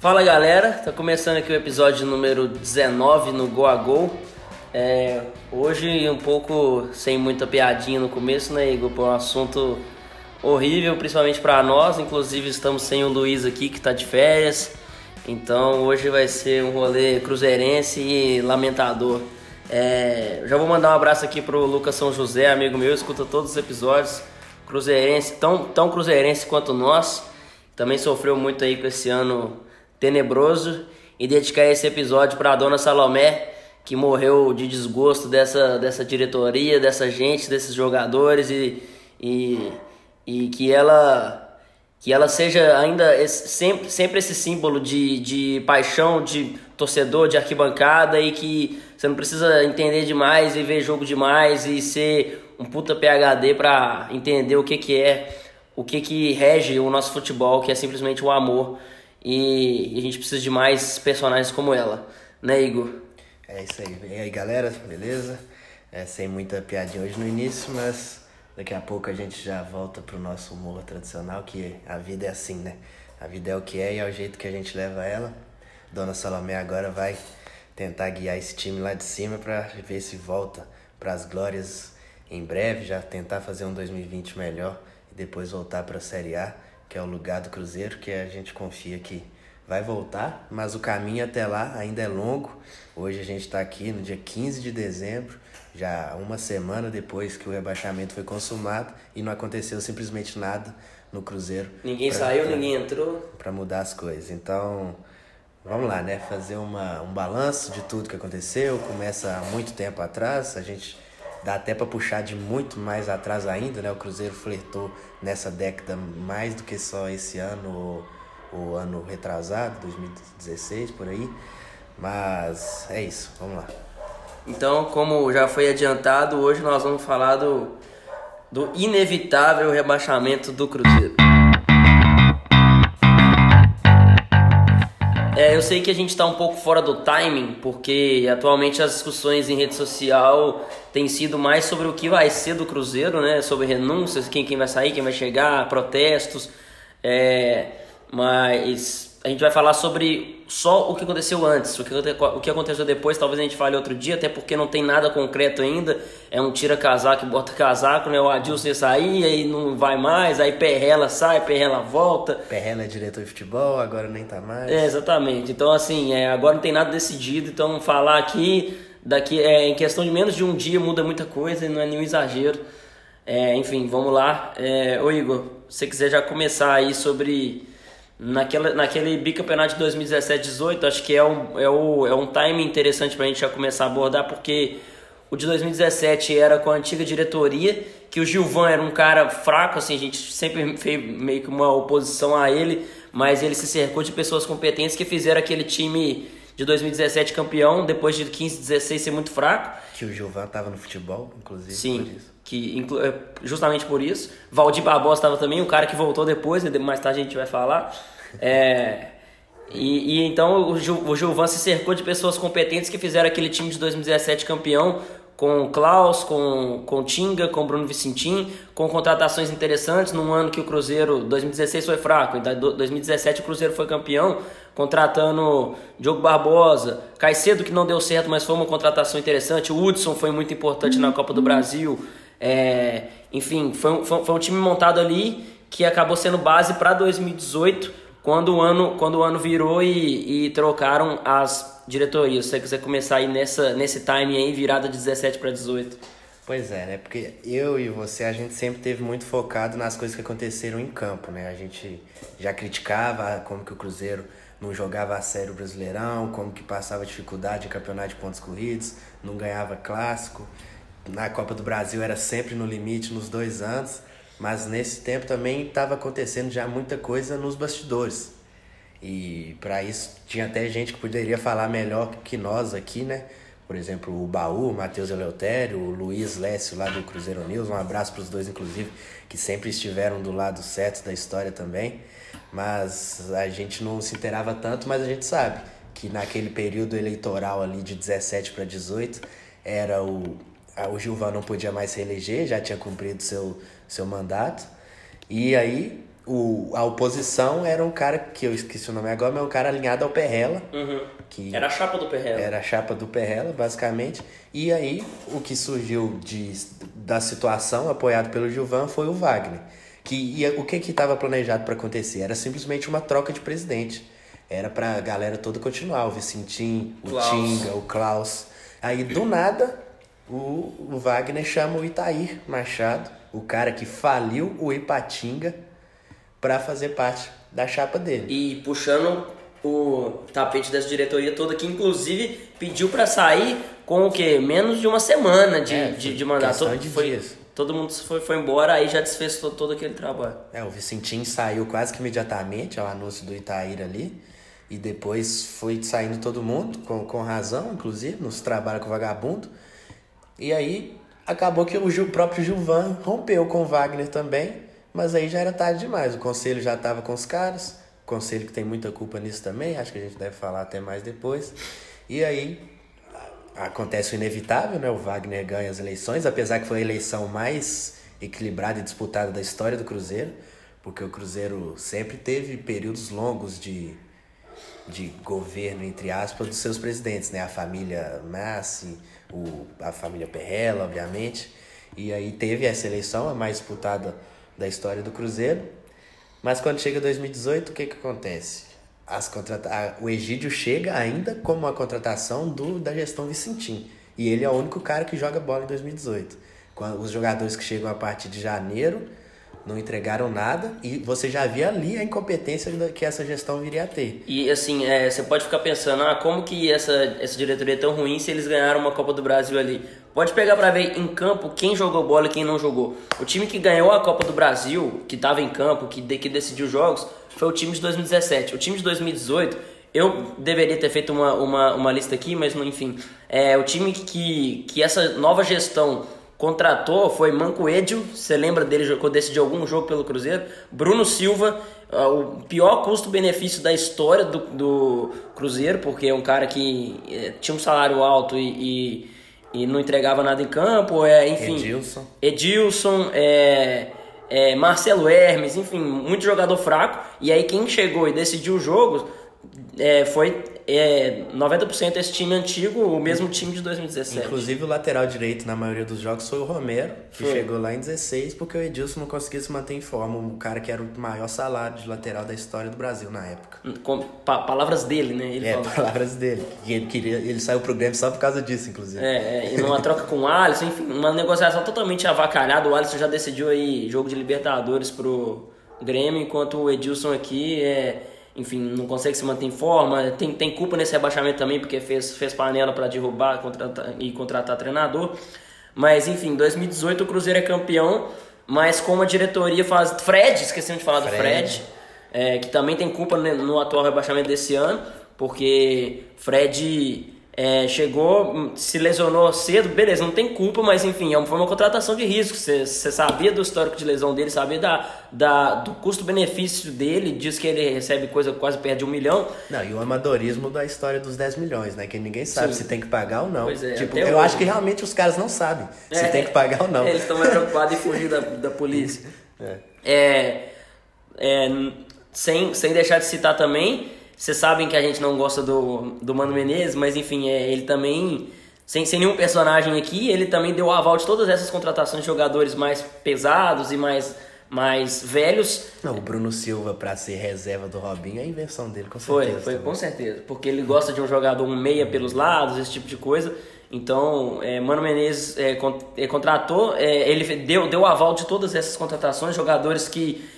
Fala galera, tá começando aqui o episódio número 19 no Go a Go. É, hoje um pouco sem muita piadinha no começo, né, Igor? Por um assunto horrível, principalmente para nós. Inclusive estamos sem o Luiz aqui que tá de férias. Então hoje vai ser um rolê cruzeirense e lamentador. É, já vou mandar um abraço aqui pro Lucas São José, amigo meu, escuta todos os episódios. Cruzeirense, tão, tão cruzeirense quanto nós. Também sofreu muito aí com esse ano tenebroso e dedicar esse episódio para a dona Salomé, que morreu de desgosto dessa, dessa diretoria, dessa gente, desses jogadores e, e, e que ela que ela seja ainda esse, sempre, sempre esse símbolo de, de paixão, de torcedor, de arquibancada e que você não precisa entender demais e ver jogo demais e ser um puta PHD para entender o que, que é, o que, que rege o nosso futebol, que é simplesmente o amor e, a gente precisa de mais personagens como ela, né, Igor? É isso aí. E aí, galera, beleza? É, sem muita piadinha hoje no início, mas daqui a pouco a gente já volta pro nosso humor tradicional, que a vida é assim, né? A vida é o que é e é o jeito que a gente leva ela. Dona Salomé agora vai tentar guiar esse time lá de cima para ver se volta para as glórias em breve, já tentar fazer um 2020 melhor e depois voltar para a Série A que é o lugar do Cruzeiro, que a gente confia que vai voltar, mas o caminho até lá ainda é longo. Hoje a gente está aqui no dia 15 de dezembro, já uma semana depois que o rebaixamento foi consumado e não aconteceu simplesmente nada no Cruzeiro. Ninguém pra, saiu, pra, ninguém entrou. Para mudar as coisas. Então, vamos lá, né? Fazer uma, um balanço de tudo que aconteceu. Começa há muito tempo atrás, a gente dá até para puxar de muito mais atrás ainda, né? O Cruzeiro flertou nessa década mais do que só esse ano, o ano retrasado, 2016 por aí. Mas é isso, vamos lá. Então, como já foi adiantado, hoje nós vamos falar do, do inevitável rebaixamento do Cruzeiro. Eu sei que a gente está um pouco fora do timing, porque atualmente as discussões em rede social têm sido mais sobre o que vai ser do Cruzeiro, né? Sobre renúncias, quem, quem vai sair, quem vai chegar, protestos. É, mas a gente vai falar sobre só o que aconteceu antes, o que, o que aconteceu depois, talvez a gente fale outro dia, até porque não tem nada concreto ainda. É um tira casaco e bota casaco, né? O Adilson sair, aí não vai mais, aí Perrela sai, Perrela volta. Perrela é diretor de futebol, agora nem tá mais. É, exatamente. Então, assim, é, agora não tem nada decidido, então falar aqui, daqui é, em questão de menos de um dia muda muita coisa e não é nenhum exagero. É, enfim, vamos lá. É, ô Igor, se você quiser já começar aí sobre Naquela, naquele bicampeonato de 2017-18, acho que é um, é, o, é um time interessante para a gente já começar a abordar, porque o de 2017 era com a antiga diretoria, que o Gilvan era um cara fraco, assim, a gente sempre fez meio que uma oposição a ele, mas ele se cercou de pessoas competentes que fizeram aquele time de 2017 campeão, depois de 15, 16 ser muito fraco. Que o Gilvan estava no futebol, inclusive. Sim, que é, justamente por isso. Valdir Barbosa estava também, um cara que voltou depois, né, mais tarde a gente vai falar. É, e, e, então o, Gil, o Gilvan se cercou de pessoas competentes que fizeram aquele time de 2017 campeão, com Klaus, com, com Tinga, com Bruno Vicentim, com contratações interessantes num ano que o Cruzeiro, 2016 foi fraco, em 2017 o Cruzeiro foi campeão, contratando Diogo Barbosa, Caicedo que não deu certo, mas foi uma contratação interessante, o Hudson foi muito importante na Copa do Brasil, é, enfim, foi, foi, foi um time montado ali que acabou sendo base para 2018, quando o ano, quando o ano virou e, e trocaram as diretoria, se você quiser começar aí nessa, nesse time aí, virada de 17 para 18. Pois é, né? Porque eu e você, a gente sempre teve muito focado nas coisas que aconteceram em campo, né? A gente já criticava como que o Cruzeiro não jogava a sério o Brasileirão, como que passava dificuldade em campeonato de pontos corridos, não ganhava clássico. Na Copa do Brasil era sempre no limite nos dois anos, mas nesse tempo também estava acontecendo já muita coisa nos bastidores. E para isso tinha até gente que poderia falar melhor que nós aqui, né? Por exemplo, o Baú, o Matheus Eleutério, o Luiz Lécio lá do Cruzeiro News. Um abraço para os dois, inclusive, que sempre estiveram do lado certo da história também. Mas a gente não se inteirava tanto, mas a gente sabe que naquele período eleitoral ali de 17 para 18 era o, o Gilvan não podia mais se eleger, já tinha cumprido seu, seu mandato. E aí o, a oposição era um cara, que eu esqueci o nome agora, mas é um cara alinhado ao Perrela. Uhum. Que Era a chapa do Perrela. era a chapa do Perrela, basicamente. E aí, o que surgiu de, da situação, apoiado pelo Gilvan, foi o Wagner. Que o que que estava planejado para acontecer? Era simplesmente uma troca de presidente. Era pra galera toda continuar, o Vicentim, o Klaus. Tinga, o Klaus. Aí, do nada, o, o Wagner chama o Itair Machado, o cara que faliu o Ipatinga, para fazer parte da chapa dele. E puxando o tapete dessa diretoria toda, que inclusive pediu pra sair com o quê? Menos de uma semana de, É, de, de mandato. Todo, de foi, dias. todo mundo foi, foi embora, aí já desfez todo, todo aquele trabalho. É, o Vicentinho saiu quase que imediatamente ao anúncio do Itaíra ali. E depois foi saindo todo mundo, com, com razão, inclusive, nos trabalha com o vagabundo. E aí acabou que o, próprio Gilvan rompeu com o Wagner também, mas aí já era tarde demais. O conselho já estava com os caras, o conselho que tem muita culpa nisso também, acho que a gente deve falar até mais depois. E aí acontece o inevitável, né? O Wagner ganha as eleições, apesar que foi a eleição mais equilibrada e disputada da história do Cruzeiro, porque o Cruzeiro sempre teve períodos longos de, de governo, entre aspas, dos seus presidentes, né? A família Massi, o, a família Perrella, obviamente. E aí teve essa eleição, a mais disputada da história do Cruzeiro. Mas quando chega 2018, o que que acontece? As contrata a- o Egídio chega ainda como uma contratação do, da gestão Vicentim. E ele é o único cara que joga bola em 2018. Quando, os jogadores que chegam a partir de janeiro não entregaram nada e você já via ali a incompetência que essa gestão viria a ter. E assim, é, você pode ficar pensando, ah, como que essa, essa diretoria é tão ruim se eles ganharam uma Copa do Brasil ali? Pode pegar pra ver em campo quem jogou bola e quem não jogou. O time que ganhou a Copa do Brasil, que tava em campo, que, que decidiu jogos, foi o time de 2017. O time de 2018, eu deveria ter feito uma, uma, uma lista aqui, mas enfim. É, o time que, que essa nova gestão contratou foi Mancoedio, você lembra dele quando decidiu algum jogo pelo Cruzeiro? Bruno Silva, ah, o pior custo-benefício da história do, do Cruzeiro, porque é um cara que eh, tinha um salário alto e, e, e não entregava nada em campo, é, enfim. Edilson. Edilson, é, é, Marcelo Hermes, enfim, muito jogador fraco. E aí quem chegou e decidiu os jogos é, foi é, 90% esse time antigo, o mesmo time de 2017. Inclusive o lateral direito na maioria dos jogos foi o Romero, que Foi. chegou lá em 16 porque o Edilson não conseguia se manter em forma, o cara que era o maior salário de lateral da história do Brasil na época. Com pa- palavras dele, né? Ele É, falou. palavras dele. E ele queria, ele saiu pro Grêmio só por causa disso, inclusive. É, é, e numa troca com o Alisson, enfim, uma negociação totalmente avacalhada. O Alisson já decidiu aí jogo de Libertadores pro Grêmio, enquanto o Edilson aqui é, enfim, não consegue se manter em forma. Tem, tem culpa nesse rebaixamento também, porque fez, fez panela para derrubar contratar, e contratar treinador. Mas enfim, 2018 o Cruzeiro é campeão, mas com uma diretoria faz. Fred, esquecemos de falar do Fred. Fred é, que também tem culpa né, no atual rebaixamento desse ano, porque Fred é, chegou, se lesionou cedo, beleza, não tem culpa, mas enfim, é uma- foi uma contratação de risco. Você sabia do histórico de lesão dele, sabia da, da, do custo-benefício dele, diz que ele recebe coisa quase perto de um milhão. Não, e o amadorismo da história dos 10 milhões, né? Que ninguém sabe Sim. se tem que pagar ou não. Pois é, tipo, eu hoje. acho que realmente os caras não sabem se É, tem que pagar ou não. Eles estão mais preocupados em fugir da, da polícia. É. É, é, sem, sem deixar de citar também, vocês sabem que a gente não gosta do, do Mano Menezes, mas enfim, é, ele também, sem, sem nenhum personagem aqui, ele também deu o aval de todas essas contratações de jogadores mais pesados e mais, mais velhos. Não, o Bruno Silva pra ser reserva do Robinho é a invenção dele, com Foi, certeza. foi também. com certeza. Porque ele gosta de um jogador um meia pelos lados, esse tipo de coisa. Então, é, Mano Menezes é, é, contratou, é, ele deu, deu aval de todas essas contratações, jogadores que,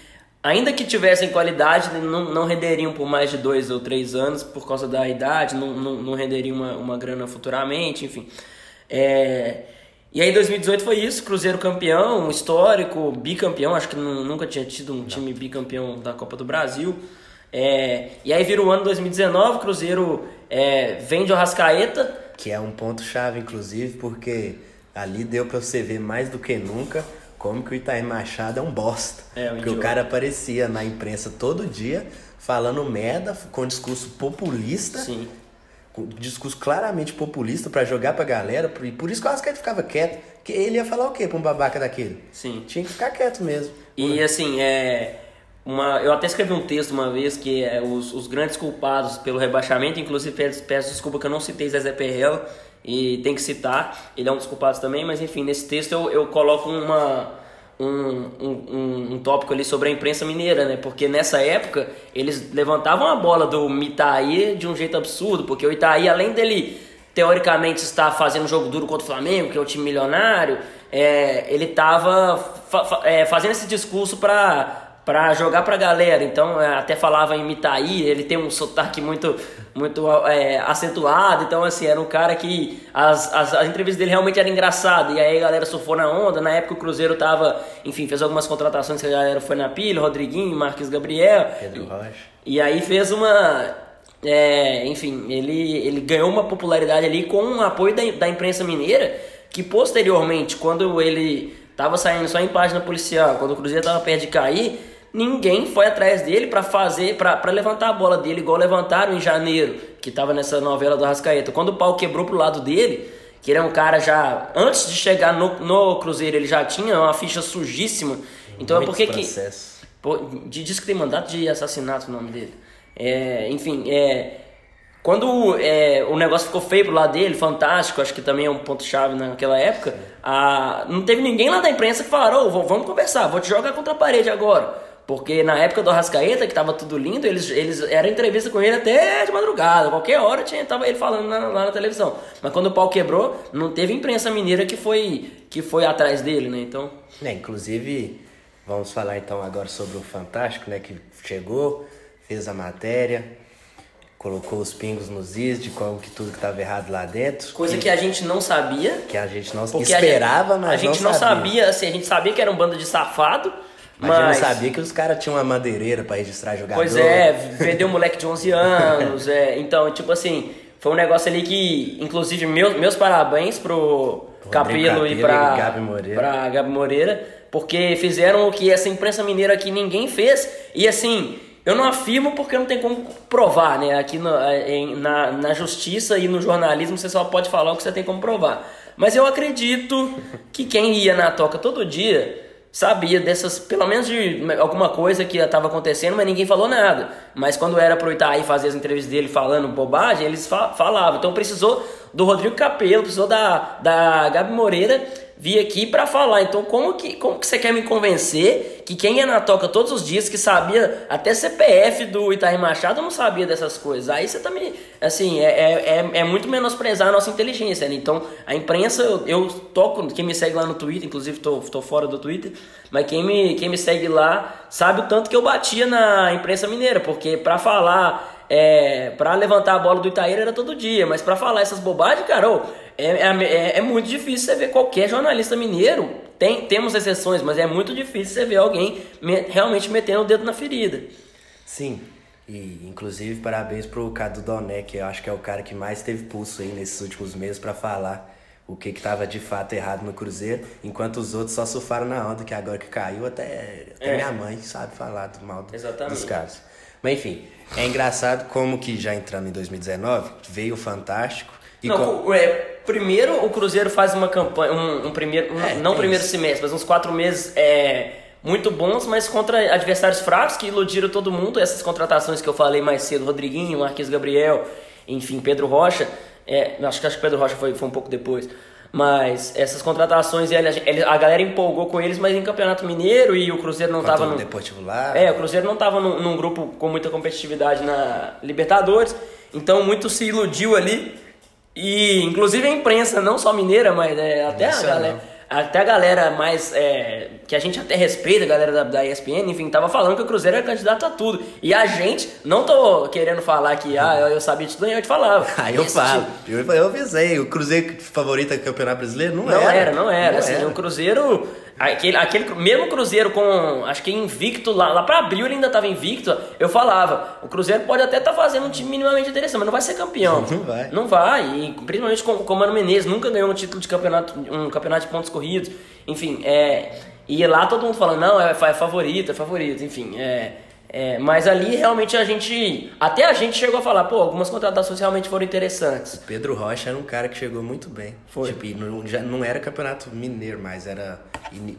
ainda que tivessem qualidade, não, não renderiam por mais de dois ou três anos por causa da idade, não, não, não renderiam uma, uma grana futuramente, enfim. É, e aí 2018 foi isso, Cruzeiro campeão, histórico, bicampeão, acho que nu- nunca tinha tido um time bicampeão da Copa do Brasil. É, e aí vira o ano 2019, Cruzeiro é, vende o Rascaeta, Que é um ponto-chave, inclusive, porque ali deu pra você ver mais do que nunca como que o Itair Machado é um bosta. É, um porque o cara aparecia na imprensa todo dia falando merda, com discurso populista. Sim. Com discurso claramente populista pra jogar pra galera. E por isso que o Rascaeta ficava quieto. Que ele ia falar o quê pra um babaca daquele? Sim. Tinha que ficar quieto mesmo. E assim, é, uma, eu até escrevi um texto uma vez que é os, os grandes culpados pelo rebaixamento, inclusive peço, peço desculpa que eu não citei Zezé Perrella, e tem que citar, ele é um dos culpados também, mas enfim, nesse texto eu, eu coloco uma, um, um, um, tópico ali sobre a imprensa mineira, né? Porque nessa época eles levantavam a bola do Itaí de um jeito absurdo, porque o Itaí, além dele teoricamente estar fazendo um jogo duro contra o Flamengo, que é o time milionário, é, ele estava fa é, fazendo esse discurso para para jogar pra galera. Então, é, até falava em Mitaí, ele tem um sotaque muito muito é, acentuado. Então, assim, era um cara que as, as, as entrevistas dele realmente eram engraçadas. E aí a galera surfou na onda. Na época o Cruzeiro tava, enfim, fez algumas contratações que a galera foi na pilha, Rodriguinho, Marques Gabriel. Pedro Rocha. E, e aí fez uma. É, enfim, ele, ele ganhou uma popularidade ali com o apoio da, da imprensa mineira, que posteriormente, quando ele tava saindo só em página policial, quando o Cruzeiro tava perto de cair, ninguém foi atrás dele para fazer, para levantar a bola dele, igual levantaram em janeiro, que tava nessa novela do Rascaeta. Quando o pau quebrou pro lado dele, que ele é um cara já, antes de chegar no, no Cruzeiro, ele já tinha uma ficha sujíssima. Então é porque que. Pô, diz que tem mandato de assassinato o nome dele. É, enfim, é. Quando é, o negócio ficou feio pro lado dele, fantástico, acho que também é um ponto-chave naquela época, a, não teve ninguém lá da imprensa que falaram, oh, vamos conversar, vou te jogar contra a parede agora. Porque na época do Arrascaeta, que tava tudo lindo, eles, eles era entrevista com ele até de madrugada, qualquer hora tinha, tava ele falando na, lá na televisão. Mas quando o pau quebrou, não teve imprensa mineira que foi, que foi atrás dele, né? Então. É, inclusive, vamos falar então agora sobre o Fantástico, né? Que chegou, fez a matéria, colocou os pingos nos is de como que tudo que estava errado lá dentro. Coisa que, que, a gente não sabia. Que a gente não esperava, a gente, mas a gente não, não sabia. sabia. assim, a gente sabia que era um bando de safado mas, Mas eu não sabia que os caras tinham uma madeireira para registrar jogador. Pois é, vendeu um moleque de 11 anos. é, então, tipo assim, foi um negócio ali que, inclusive, meus, meus parabéns pro Capelo e pra, Gabi Moreira. pra Gabi Moreira, porque fizeram o que essa imprensa mineira aqui ninguém fez. E assim, eu não afirmo porque não tem como provar, né? Aqui no, é, em, na, na justiça e no jornalismo você só pode falar o que você tem como provar. Mas eu acredito que quem ia na toca todo dia sabia dessas, pelo menos de alguma coisa que estava acontecendo, mas ninguém falou nada. Mas quando era pro Itaí fazer as entrevistas dele falando bobagem, eles falavam. Então precisou do Rodrigo Capello, precisou da, da Gabi Moreira vir aqui para falar. Então, como que, como que você quer me convencer que quem ia na toca todos os dias, que sabia até CPF do Itaí Machado, não sabia dessas coisas? Aí você também, assim, é, é, é, é muito menosprezar a nossa inteligência, né? Então, a imprensa, eu, eu toco, quem me segue lá no Twitter, inclusive tô, tô fora do Twitter, mas quem me, quem me segue lá sabe o tanto que eu batia na imprensa mineira, porque para falar é, para levantar a bola do Itaíra era todo dia, mas para falar essas bobagens, cara, é, é, é, muito difícil você ver qualquer jornalista mineiro. Tem, temos exceções, mas é muito difícil você ver alguém me, realmente metendo o dedo na ferida. Sim, e inclusive parabéns pro Cadu Doné, que eu acho que é o cara que mais teve pulso aí nesses últimos meses para falar o que estava de fato errado no Cruzeiro, enquanto os outros só surfaram na onda, que agora que caiu, até, até é. minha mãe sabe falar do mal Exatamente. dos caras. Mas enfim, é engraçado como que já entrando em 2019, veio o Fantástico. E não, com... é, primeiro o Cruzeiro faz uma campanha, um, um primeiro, um, é, não é primeiro isso. semestre, mas uns quatro meses é, muito bons, mas contra adversários fracos que iludiram todo mundo. Essas contratações que eu falei mais cedo, Rodriguinho, Marquinhos Gabriel, enfim, Pedro Rocha. É, acho que acho que Pedro Rocha foi, foi um pouco depois. Mas essas contratações, a galera empolgou com eles, mas em Campeonato Mineiro e o Cruzeiro não estava no. Deportivo lá. É, o Cruzeiro não estava num, num, grupo com muita competitividade na Libertadores, então muito se iludiu ali. E inclusive a imprensa, não só mineira, mas é, até a galera até a galera mais. É, que a gente até respeita, a galera da, da ESPN, enfim, tava falando que o Cruzeiro era candidato a tudo. E a gente, não tô querendo falar que ah, eu sabia de tudo, eu te falava. Aí eu falo, eu, eu avisei, o Cruzeiro favorito do Campeonato Brasileiro não, não era. Não era, não era. Não assim, era. o Cruzeiro Aquele, aquele mesmo Cruzeiro com, acho que invicto, lá, lá para abril ele ainda estava invicto, eu falava, o Cruzeiro pode até estar tá fazendo um time minimamente interessante, mas não vai ser campeão. Não vai. Não vai, e principalmente com, com o Mano Menezes, nunca ganhou um título de campeonato, um campeonato de pontos corridos, enfim, é, e lá todo mundo falando, não, é, é favorito, é favorito, enfim, é, É, mas ali realmente a gente. Até a gente chegou a falar, pô, algumas contratações realmente foram interessantes. O Pedro Rocha era um cara que chegou muito bem. Foi. Tipo, não, já não era campeonato mineiro, mas era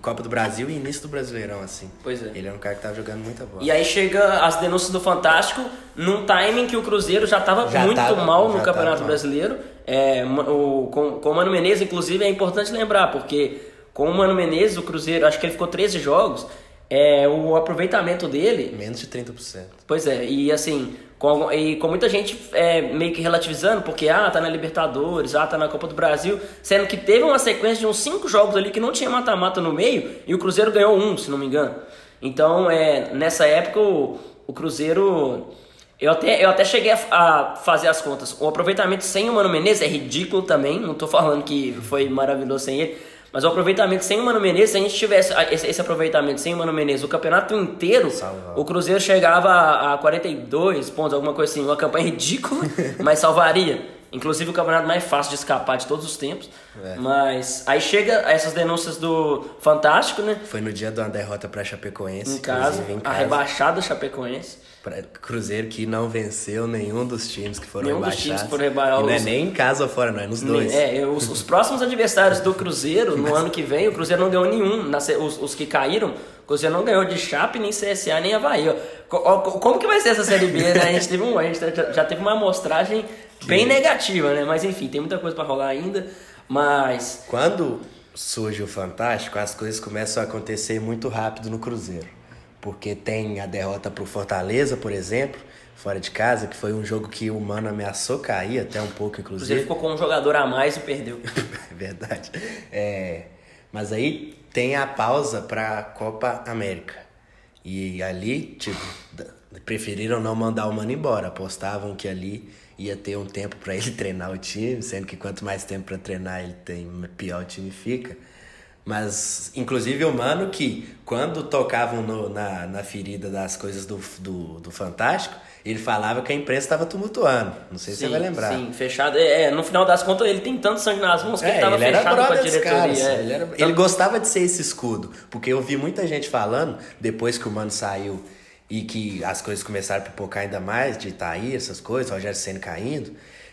Copa do Brasil e início do Brasileirão, assim. Pois é. Ele era um cara que tava jogando muita bola. E aí chega as denúncias do Fantástico num timing que o Cruzeiro já estava Já muito tava- mal no Campeonato tava. Brasileiro. É, o, com, com o Mano Menezes, inclusive, é importante lembrar, porque com o Mano Menezes, o Cruzeiro, acho que ele ficou 13 jogos, é, o aproveitamento dele Menos de 30%. Pois é, e assim, com, e com muita gente é, meio que relativizando, porque ah, tá na Libertadores, ah, tá na Copa do Brasil, sendo que teve uma sequência de uns cinco jogos ali que não tinha mata-mata no meio e o Cruzeiro ganhou um, se não me engano. Então, é, nessa época, o, o Cruzeiro. Eu até, eu até cheguei a, a fazer as contas. O aproveitamento sem o Mano Menezes é ridículo também, não tô falando que foi maravilhoso sem ele. Mas o aproveitamento sem o Mano Menezes, se a gente tivesse a- esse, aproveitamento sem o Mano Menezes o campeonato inteiro, Salvava. o Cruzeiro chegava a, a 42 pontos, alguma coisa assim, uma campanha ridícula, mas salvaria. Inclusive o campeonato mais fácil de escapar de todos os tempos. É. Mas aí chega essas denúncias do Fantástico, né? Foi no dia de uma derrota pra Chapecoense. Em casa, em a rebaixada Chapecoense. Cruzeiro que não venceu nenhum dos times que foram Nenhum dos rebaixados. times que foram rebaixados. Não é nem em casa ou fora, não, é nos dois. É, os, os próximos adversários do Cruzeiro no ano que vem, o Cruzeiro não ganhou nenhum. Na se- os, os que caíram, o Cruzeiro não ganhou de Chape, nem CSA, nem Havaí. como que vai ser essa Série B, né? A gente teve, um, a gente já, já teve uma amostragem bem negativa, né? Mas enfim, tem muita coisa pra rolar ainda. Mas Quando surge o Fantástico, as coisas começam a acontecer muito rápido no Cruzeiro. Porque tem a derrota pro Fortaleza, por exemplo, fora de casa, que foi um jogo que o Mano ameaçou cair até um pouco, o inclusive. ficou com um jogador a mais e perdeu. É verdade. É, mas aí tem a pausa pra Copa América. E ali, tipo, preferiram não mandar o Mano embora. Apostavam que ali ia ter um tempo pra ele treinar o time, sendo que quanto mais tempo pra treinar ele tem, pior o time fica. Mas, inclusive, o Mano que, quando tocavam no- na, na ferida das coisas do, do, do Fantástico, ele falava que a imprensa estava tumultuando. Não sei se você vai lembrar. Sim, fechado. É, é, no final das contas, ele tem tanto sangue nas mãos que É, tava ele era fechado com a diretoria. caras, é. ele, era- Tanto- ele gostava de ser esse escudo, porque eu vi muita gente falando, depois que o Mano saiu e que as coisas começaram a pipocar ainda mais, de Itaí, essas coisas, Rogério Senna caindo,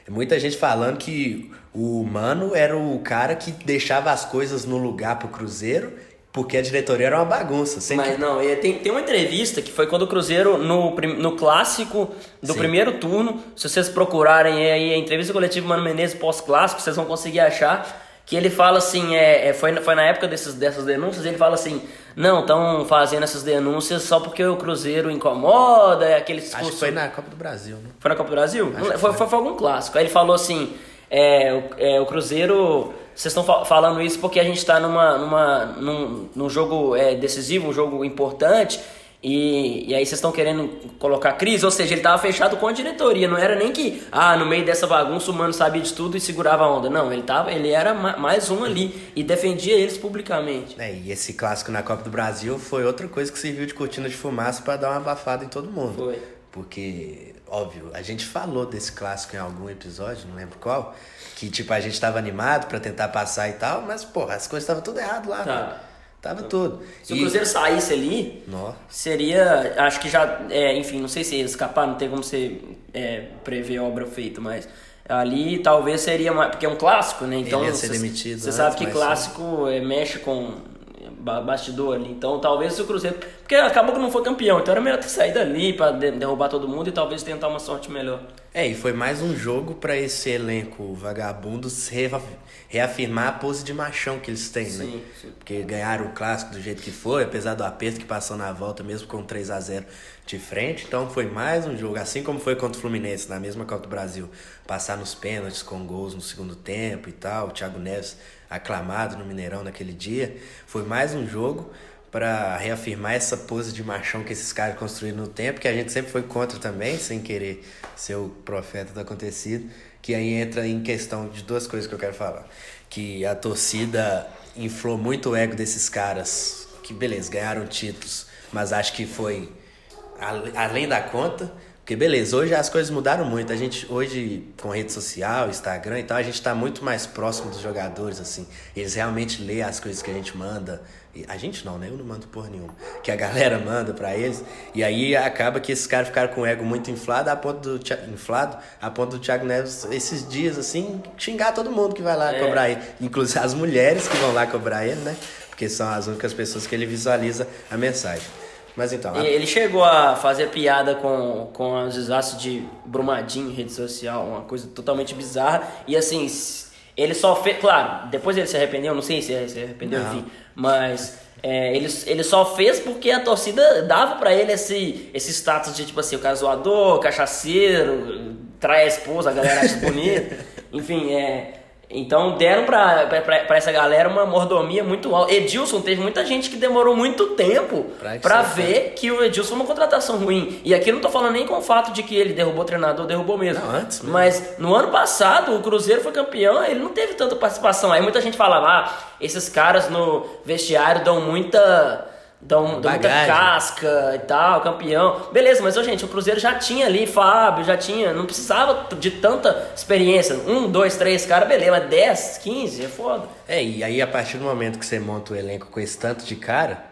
muita gente falando que o Mano era o cara que deixava as coisas no lugar pro Cruzeiro, porque a diretoria era uma bagunça. Sempre Mas não, é, tem, tem uma entrevista que foi quando o Cruzeiro, no, no clássico do Sim. primeiro turno, se vocês procurarem aí a entrevista coletiva Mano Menezes pós-clássico, vocês vão conseguir achar que ele fala assim, é, é, foi, foi na época desses, dessas denúncias, ele fala assim, não, estão fazendo essas denúncias só porque o Cruzeiro incomoda, é aquele discurso... Acho que foi na Copa do Brasil, né? Foi na Copa do Brasil? Não foi, foi. foi, algum clássico. Aí ele falou assim: é, o, é, o Cruzeiro, vocês estão fa- falando isso porque a gente está numa, numa, num, num jogo é, decisivo, um jogo importante. E, e aí vocês estão querendo colocar crise, ou seja, ele estava fechado com a diretoria, não era nem que, ah, no meio dessa bagunça o mano sabia de tudo e segurava a onda. Não, ele tava, ele era ma- mais um ali e defendia eles publicamente. É, e esse clássico na Copa do Brasil foi outra coisa que serviu de cortina de fumaça para dar uma abafada em todo mundo. Foi. Porque, óbvio, a gente falou desse clássico em algum episódio, não lembro qual, que tipo, a gente tava animado para tentar passar e tal, mas, porra, as coisas estavam tudo errado lá, Tá. velho. Tava tudo. Se o Cruzeiro saísse ali, Nó. Seria, acho que já, é, enfim, não sei se ia escapar, não tem como você é, prever obra feita, mas ali talvez seria mais, porque é um clássico, né? Então ia ser cê- demitido Você antes, sabe que clássico é, mexe com bastidor ali, então talvez o Cruzeiro, porque acabou que não foi campeão, então era melhor ter saído ali pra de- derrubar todo mundo e talvez tentar uma sorte melhor. É, e foi mais um jogo para esse elenco vagabundo se reaf- reafirmar a pose de machão que eles têm, né? Sim, sim. Porque ganharam o clássico do jeito que foi, apesar do aperto que passou na volta, mesmo com 3 a 0 de frente. Então foi mais um jogo, assim como foi contra o Fluminense, na mesma Copa do Brasil. Passar nos pênaltis com gols no segundo tempo e tal. O Thiago Neves aclamado no Mineirão naquele dia. Foi mais um jogo para reafirmar essa pose de machão que esses caras construíram no tempo, que a gente sempre foi contra também, sem querer ser o profeta do acontecido, que aí entra em questão de duas coisas que eu quero falar. Que a torcida inflou muito o ego desses caras, que beleza, ganharam títulos, mas acho que foi além da conta, Porque beleza, hoje as coisas mudaram muito. A gente hoje com rede social, Instagram, então a gente tá muito mais próximo dos jogadores assim. Eles realmente lê as coisas que a gente manda. E a gente não, né? Eu não mando porra nenhuma. Que a galera manda para eles. E aí acaba que esses caras ficaram com o ego muito inflado a ponto do inflado, a ponto do Thiago Neves esses dias assim xingar todo mundo que vai lá é. cobrar ele, inclusive as mulheres que vão lá cobrar ele, né? Porque são as únicas pessoas que ele visualiza a mensagem. Mas então. A... Ele chegou a fazer piada com, com os desastres de Brumadinho em rede social, uma coisa totalmente bizarra. E assim, ele só fez. Claro, depois ele se arrependeu, não sei se ele se arrependeu, não. enfim. Mas. É, ele, ele só fez porque a torcida dava para ele esse, esse status de tipo assim, o cara zoador, cachaceiro, trai a esposa, a galera acha bonito. Enfim, é, então deram pra, essa galera uma mordomia muito alta. Edilson, teve muita gente que demorou muito tempo pra, pra ver que o Edilson foi uma contratação ruim. E aqui não tô falando nem com o fato de que ele derrubou o treinador, derrubou mesmo. Não, antes mesmo. Mas no ano passado, o Cruzeiro foi campeão, ele não teve tanta participação. Aí muita gente falava, ah, esses caras no vestiário dão muita dão, dão muita casca e tal, campeão. Beleza, mas, gente, o Cruzeiro já tinha ali Fábio, já tinha, não precisava de tanta experiência. Um, dois, três caras, beleza, mas dez, quinze, é foda. É, e aí a partir do momento que você monta o elenco com esse tanto de cara,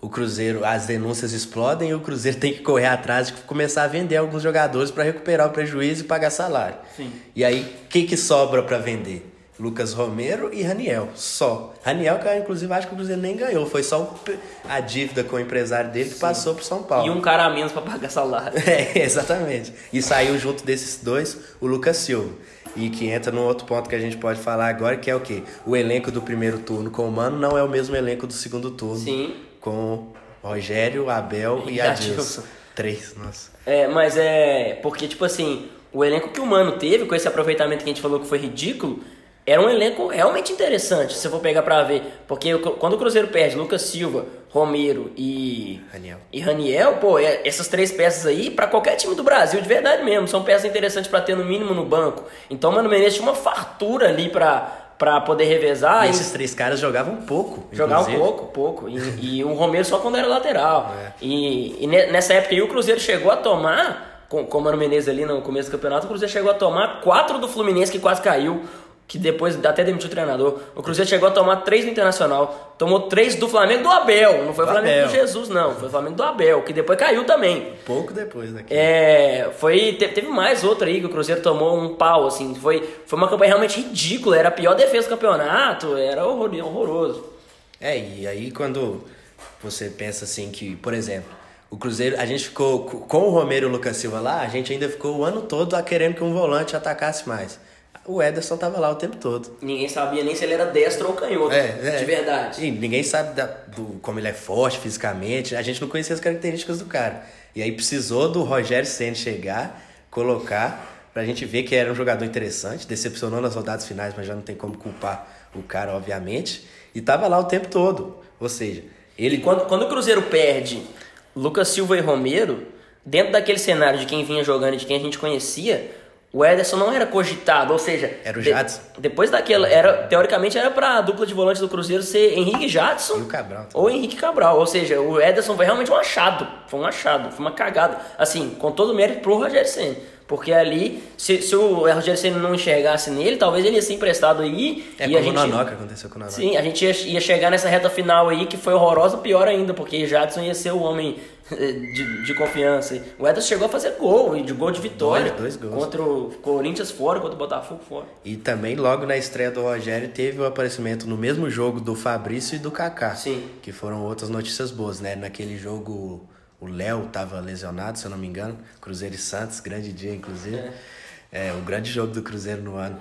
o Cruzeiro, as denúncias explodem e o Cruzeiro tem que correr atrás de começar a vender alguns jogadores para recuperar o prejuízo e pagar salário. Sim. E aí, o que, que sobra para vender? Lucas Romero e Raniel, só. Raniel, que inclusive acho que o Cruzeiro nem ganhou, foi só a dívida com o empresário dele que Sim. passou pro São Paulo. E um cara a menos para pagar salário. É, exatamente. E saiu junto desses dois o Lucas Silva. E que entra num outro ponto que a gente pode falar agora, que é o quê? O elenco do primeiro turno com o Mano não é o mesmo elenco do segundo turno. Sim. Com Rogério, Abel e, e Adilson. Três, nossa. É, mas é. Porque, tipo assim, o elenco que o Mano teve, com esse aproveitamento que a gente falou que foi ridículo, era um elenco realmente interessante, se você for pegar para ver. Porque quando o Cruzeiro perde Lucas Silva, Romero e Raniel, e Raniel pô, é, essas três peças aí, para qualquer time do Brasil, de verdade mesmo, são peças interessantes para ter no mínimo no banco. Então, Mano Menezes tinha uma fartura ali para para poder revezar. E esses três caras jogavam pouco. Jogavam pouco, pouco. E, e o Romero só quando era lateral. É. E, e, nessa época aí o Cruzeiro chegou a tomar, com, com o Mano Menezes ali no começo do campeonato, o Cruzeiro chegou a tomar quatro do Fluminense que quase caiu que depois até demitiu o treinador. O Cruzeiro chegou a tomar três do Internacional, tomou três do Flamengo do Abel. Não foi o Flamengo Abel. do Jesus, não. Foi o Flamengo do Abel, que depois caiu também. Pouco depois daqui. É, foi, teve mais outro aí que o Cruzeiro tomou um pau, assim. Foi, foi uma campanha realmente ridícula. Era a pior defesa do campeonato, era horror, horroroso. É, e aí quando você pensa assim que, por exemplo, o Cruzeiro, a gente ficou com o Romero e o Lucas Silva lá, a gente ainda ficou o ano todo querendo que um volante atacasse mais o Ederson tava lá o tempo todo. Ninguém sabia nem se ele era destro ou canhoto, é, é. de verdade. E ninguém sabe da, do, como ele é forte fisicamente, a gente não conhecia as características do cara. E aí precisou do Rogério Senna chegar, colocar, pra gente ver que era um jogador interessante, decepcionou nas rodadas finais, mas já não tem como culpar o cara, obviamente. E tava lá o tempo todo. Ou seja, ele. quando, quando o Cruzeiro perde Lucas Silva e Romero, dentro daquele cenário de quem vinha jogando e de quem a gente conhecia, o Ederson não era cogitado, ou seja, era o Jadson. De, depois daquela, era teoricamente era para a dupla de volantes do Cruzeiro ser Henrique Jadson e o Cabral ou Henrique Cabral, ou seja, o Ederson foi realmente um achado, foi um achado, foi uma cagada, assim, com todo o mérito pro Rogério Senna. Porque ali, se, se o Rogério Senna não enxergasse nele, talvez ele ia ser emprestado aí. É e como a gente, o Nanoca aconteceu com o Nanoca. Sim, a gente ia, ia chegar nessa reta final aí que foi horrorosa, pior ainda, porque Jadson ia ser o homem de, de confiança. O Ederson chegou a fazer gol, de gol de vitória. Dois, dois gols. Contra o Corinthians fora, contra o Botafogo fora. E também, logo na estreia do Rogério, teve o aparecimento no mesmo jogo do Fabrício e do Kaká. Sim. Que foram outras notícias boas, né? Naquele jogo, o Léo estava lesionado, se eu não me engano. Cruzeiro e Santos, grande dia, inclusive. É. é o grande jogo do Cruzeiro no ano.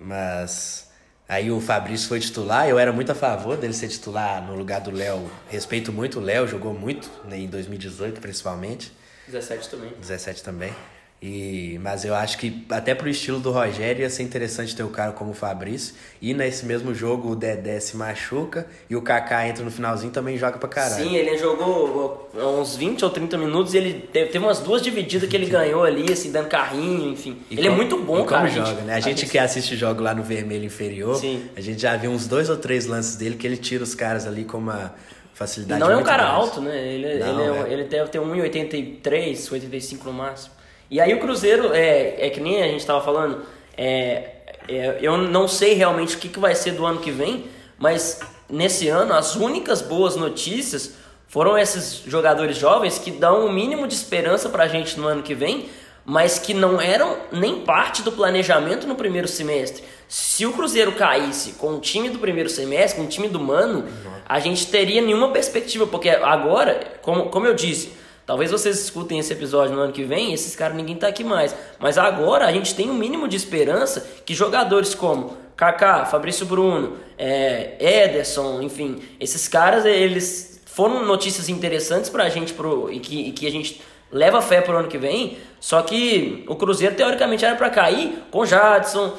Mas Aí o Fabrício foi titular, eu era muito a favor dele ser titular no lugar do Léo. Respeito muito o Léo, jogou muito né, em 2018 principalmente. 17 também. 17 também. E, mas eu acho que até pro estilo do Rogério ia ser interessante ter o cara como o Fabrício. E nesse mesmo jogo o Dedé se machuca e o Kaká entra no finalzinho também joga pra caralho. Sim, ele jogou uns 20 ou 30 minutos e ele teve, umas duas divididas que ele ganhou ali, assim, dando carrinho, enfim. E ele é como, é muito bom, cara. joga, né? A, a gente, gente, que assiste jogo lá no vermelho inferior, Sim. a gente já viu uns dois ou três lances dele que ele tira os caras ali com uma facilidade não é um cara grande. alto, né? Ele, Não, ele, é, é. ele deve ter 1,83, 85 no máximo. E aí o Cruzeiro, é, é que nem a gente tava falando, é, é, eu não sei realmente o que, que vai ser do ano que vem, mas nesse ano as únicas boas notícias foram esses jogadores jovens que dão o mínimo de esperança pra gente no ano que vem, mas que não eram nem parte do planejamento no primeiro semestre. Se o Cruzeiro caísse com o time do primeiro semestre, com o time do Mano, a gente teria nenhuma perspectiva, porque agora, como, como eu disse, talvez vocês escutem esse episódio no ano que vem, esses caras ninguém tá aqui mais. Mas agora a gente tem um mínimo de esperança que jogadores como Kaká, Fabrício Bruno, é, Ederson, enfim, esses caras, eles foram notícias interessantes pra gente pro, e, que, e que a gente leva fé pro ano que vem. Só que o Cruzeiro, teoricamente, era pra cair com Jadson,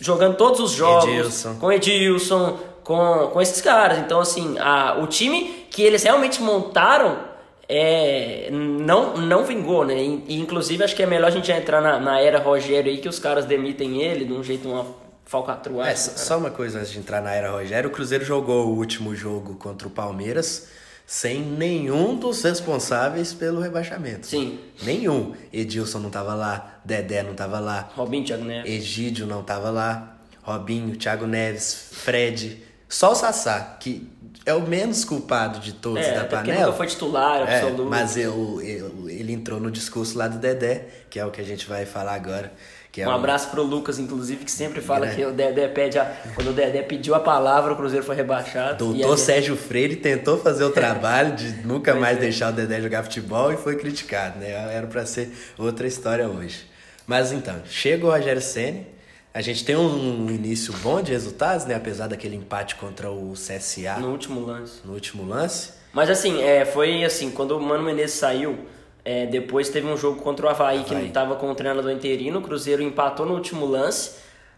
jogando todos os jogos, Edilson. com Edilson, com, com esses caras. Então, assim, a, o time que eles realmente montaram é, não, não vingou, né? E, inclusive, acho que é melhor a gente já entrar na, na era Rogério aí, que os caras demitem ele de um jeito, uma falcatrua. É, só só uma coisa antes de entrar na era Rogério, o Cruzeiro jogou o último jogo contra o Palmeiras sem nenhum dos responsáveis pelo rebaixamento. Sim. Nenhum. Edilson não tava lá, Dedé não tava lá, Robinho, Thiago Neves. Egídio não tava lá, Robinho, Thiago Neves, Fred, só o Sassá, que é o menos culpado de todos É, da panela. nunca foi titular, É, absoluto. mas eu, eu- ele entrou no discurso lá do Dedé, que é o que a gente vai falar agora. Que é Um o- abraço pro Lucas, inclusive, que sempre fala É. que o Dedé pede a, quando o Dedé pediu a palavra, o Cruzeiro foi rebaixado. Doutor aí- Sérgio Freire tentou fazer o trabalho de nunca mais é. deixar o Dedé jogar futebol e foi criticado, né? Era pra ser outra história hoje. Mas então, chega o Rogério Ceni, a gente tem um, início bom de resultados, né? Apesar daquele empate contra o CSA no no, último lance. último lance. Mas assim, é, foi assim, quando o Mano Menezes saiu, é, depois teve um jogo contra o Havaí, que Havaí. não tava com o treinador interino, o Cruzeiro empatou no último lance.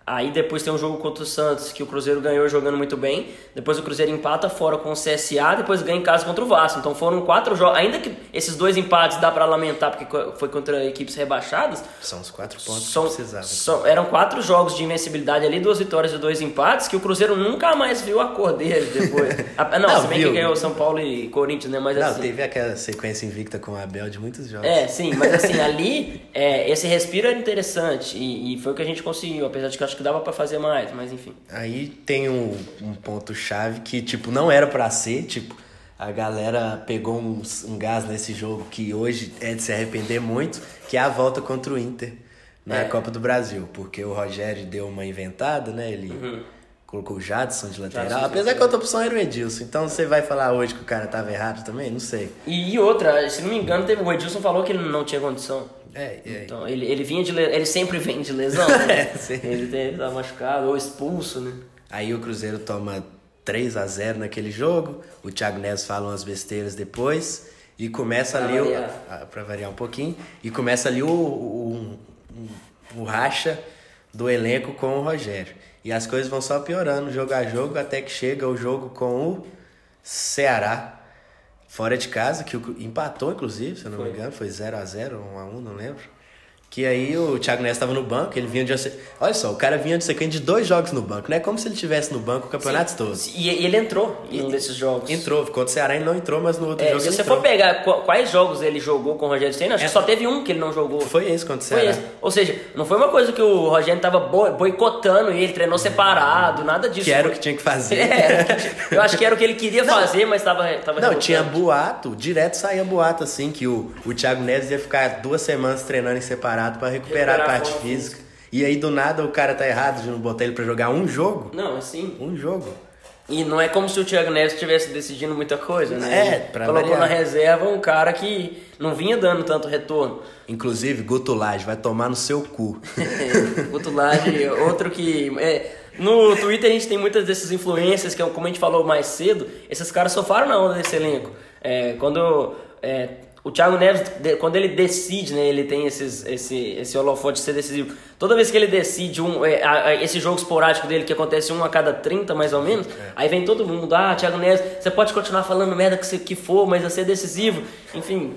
Aí depois tem um jogo contra o Santos, que o Cruzeiro ganhou jogando muito bem. Depois o Cruzeiro empata fora com o CSA, depois ganha em casa contra o Vasco. Então foram quatro jogos. Ainda que esses dois empates dá pra lamentar, porque foi contra equipes rebaixadas, São os quatro pontos são, que precisava. são- eram quatro jogos de invencibilidade ali, duas vitórias e dois empates, que o Cruzeiro nunca mais viu a cor dele depois. Não, Não, se bem viu. que ganhou São Paulo e Corinthians, né? Mas Não, assim. teve aquela sequência invicta com o Abel de muitos jogos. É, sim, mas assim, ali é, esse respiro era interessante e, e foi o que a gente conseguiu, apesar de que eu acho que dava pra fazer mais, mas enfim. Aí tem um, um ponto-chave que, tipo, não era pra ser, tipo, a galera pegou um, um gás nesse jogo que hoje é de se arrepender muito, que é a volta contra o Inter na É. Copa do Brasil, porque o Rogério deu uma inventada, né? Ele colocou o Jadson de lateral, Uhum. Jadson apesar que a outra opção era o Edilson. Então você vai falar hoje que o cara tava errado também? Não sei. E, e outra, se não me engano, teve, o Edilson falou que ele não tinha condição. É, aí? Então, ele, ele vinha de le- ele sempre vem de lesão, né? É, ele tá machucado ou expulso, né? Aí o Cruzeiro toma 3 a 0 naquele jogo, o Thiago Neves fala umas besteiras depois e começa Pra ali variar. a- pra variar um pouquinho e começa ali o, o, o, o racha do elenco com o Rogério. E as coisas vão só piorando jogo a jogo até que chega o jogo com o Ceará fora de casa, que empatou inclusive, se eu não me Foi. engano, foi 0 a 0 1 a 1 não lembro. Que aí o Thiago Neves estava no banco, ele vinha de. Olha só, o cara vinha de sequência de dois jogos no banco, não é como se ele tivesse no banco o campeonato todo. E, e ele entrou em um desses jogos. Entrou, contra o Ceará ele não entrou, mas no outro É, jogo se você for pegar qu- quais jogos ele jogou com o Rogério Senna, acho É. que só teve um que ele não jogou. Foi esse contra o Foi Ceará. esse. Ou seja, não foi uma coisa que o Rogério tava boi- boicotando ele, treinou separado, nada disso. Que era o Foi- que tinha que fazer. É, eu acho que era o que ele queria fazer, mas tava, tava Não, tinha boato, direto saía boato assim, que o, o Thiago Neves ia ficar duas semanas treinando em separado pra recuperar, Recuperar a parte forma física. E aí do nada o cara tá errado de não botar ele pra jogar um jogo. Não, assim. Um jogo. E não é como se o Thiago Neves estivesse decidindo muita coisa, né? É, pra Colocou variar. na reserva um cara que não vinha dando tanto retorno. Inclusive, Guto Lage vai tomar no seu cu. Guto Lage, outro que. é, no Twitter a gente tem muitas dessas influências, que é como a gente falou mais cedo, esses caras sofreram na onda desse elenco. É, quando é, o Thiago Neves, quando ele decide, né, ele tem esses, esse, esse holofote de ser decisivo. Toda vez que ele decide um, é, a- esse jogo esporádico dele, que acontece um a cada 30 mais ou menos, aí vem todo mundo, ah, Thiago Neves, você pode continuar falando merda que, você, que for, mas você é decisivo. Enfim,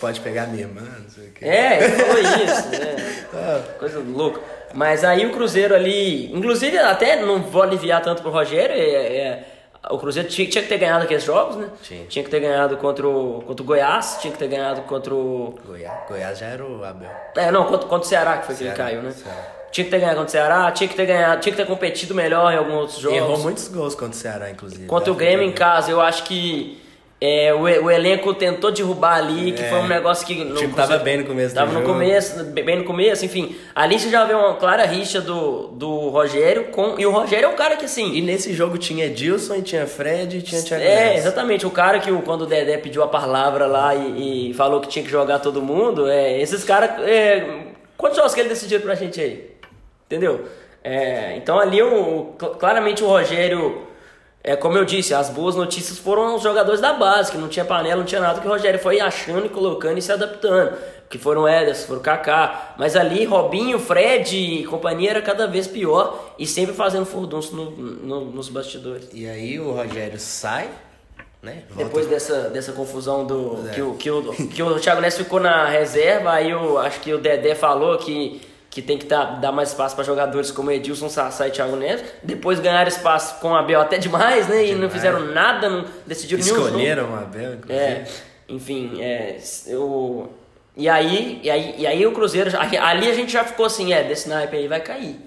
Pode pegar minha irmã, não sei o quê. é, ele falou isso, né? Coisa louca. Mas aí o Cruzeiro ali, inclusive até não vou aliviar tanto pro Rogério, é, é, o Cruzeiro tinha, tinha que ter ganhado aqueles jogos, né? Tinha. Tinha que ter ganhado contra o, contra o Goiás, tinha que ter ganhado contra o. Goiás, Goiás já era o Abel. É, não, contra, contra o Ceará, que foi que ele Ceará, caiu, né? Ceará. Tinha que ter ganhado contra o Ceará, tinha que ter ganhado, tinha que ter competido melhor em alguns outros jogos. Errou muitos gols contra o Ceará, inclusive. Contra o Grêmio em casa, eu acho que é, o, o elenco tentou derrubar ali, que É. foi um negócio que. O time tava bem no começo Tava no jogo. começo, bem no começo, enfim. Ali você já vê uma clara rixa do, do Rogério com. E o Rogério é um cara que assim. E nesse jogo tinha Edilson, e tinha Fred e tinha Thiago É, exatamente. O cara que quando o Dedé pediu a palavra lá e, e falou que tinha que jogar todo mundo, é, esses caras. É, quantos jogos que ele decidiu pra gente aí? Entendeu? É, então ali o, cl- claramente o Rogério. É, como eu disse, as boas notícias foram os jogadores da base, que não tinha panela, não tinha nada, que o Rogério foi achando e colocando e se adaptando. Que foram Ederson, foram Kaká. Mas ali, Robinho, Fred e companhia era cada vez pior e sempre fazendo furdunço no- no- nos bastidores. E aí o Rogério sai, né? Depois dessa, dessa confusão do. É. Que, o, que, o, que o Thiago Neves ficou na reserva, aí eu acho que o Dedé falou que, que tem que dar, dar mais espaço para jogadores como Edilson, Sassá e Thiago Neves. Depois ganharam espaço com o Abel até demais, né? E não fizeram nada, não decidiram nenhum jogo. Escolheram o Abel, inclusive. É, enfim, é, eu, e, aí, e, aí, e aí o Cruzeiro, ali a gente já ficou assim, é, desse naipe aí vai cair.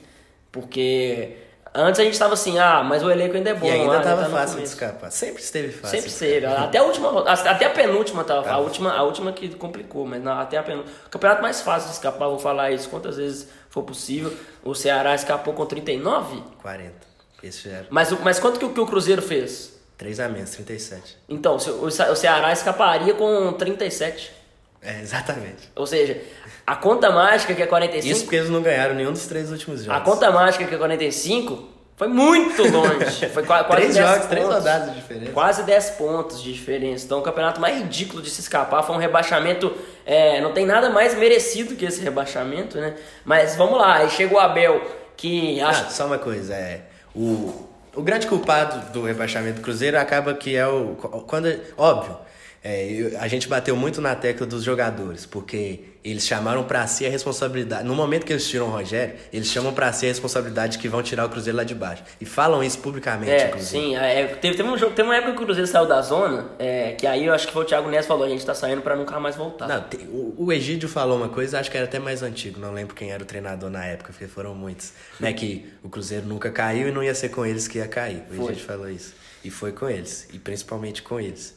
Porque antes a gente tava assim, ah, mas o elenco ainda é bom. E ainda ah, tava tá fácil de escapar. Sempre esteve fácil. Sempre esteve. Até a última, até a penúltima tava, a última, a última que complicou, mas não, até a penúltima. O campeonato mais fácil de escapar, vou falar isso quantas vezes for possível. O Ceará escapou com 39, 40. Esse era mas, o- mas quanto que, o- que o Cruzeiro fez? 3 a menos, 37. Então, o, o Ceará escaparia com 37. É, exatamente. Ou seja, a conta mágica que é 45, Isso porque eles não ganharam nenhum dos três últimos jogos. a conta mágica que é 45 foi muito longe. Foi qua- quase Três 10 jogos, três pontos. rodadas de diferença. Quase 10 pontos de diferença. Então, o campeonato mais ridículo de se escapar foi um rebaixamento. é, não tem nada mais merecido que esse rebaixamento, né? Mas vamos lá, aí chega o Abel, que acho. Ah, só uma coisa, é. O, o grande culpado do rebaixamento do Cruzeiro acaba que é o. Quando, óbvio, é, eu- a gente bateu muito na tecla dos jogadores, porque eles chamaram pra si a responsabilidade. No momento que eles tiram o Rogério, eles chamam pra si a responsabilidade que vão tirar o Cruzeiro lá de baixo. E falam isso publicamente, É, inclusive. sim, é, teve, teve, um jogo, teve uma época que o Cruzeiro saiu da zona, é, que aí eu acho que foi o Thiago Neves falou, a gente tá saindo pra nunca mais voltar. Não, o, o Egídio falou uma coisa, acho que era até mais antigo, não lembro quem era o treinador na época, porque foram muitos. Né, que o Cruzeiro nunca caiu e não ia ser com eles que ia cair. O Foi. Egídio falou isso. E foi com eles, e principalmente com eles.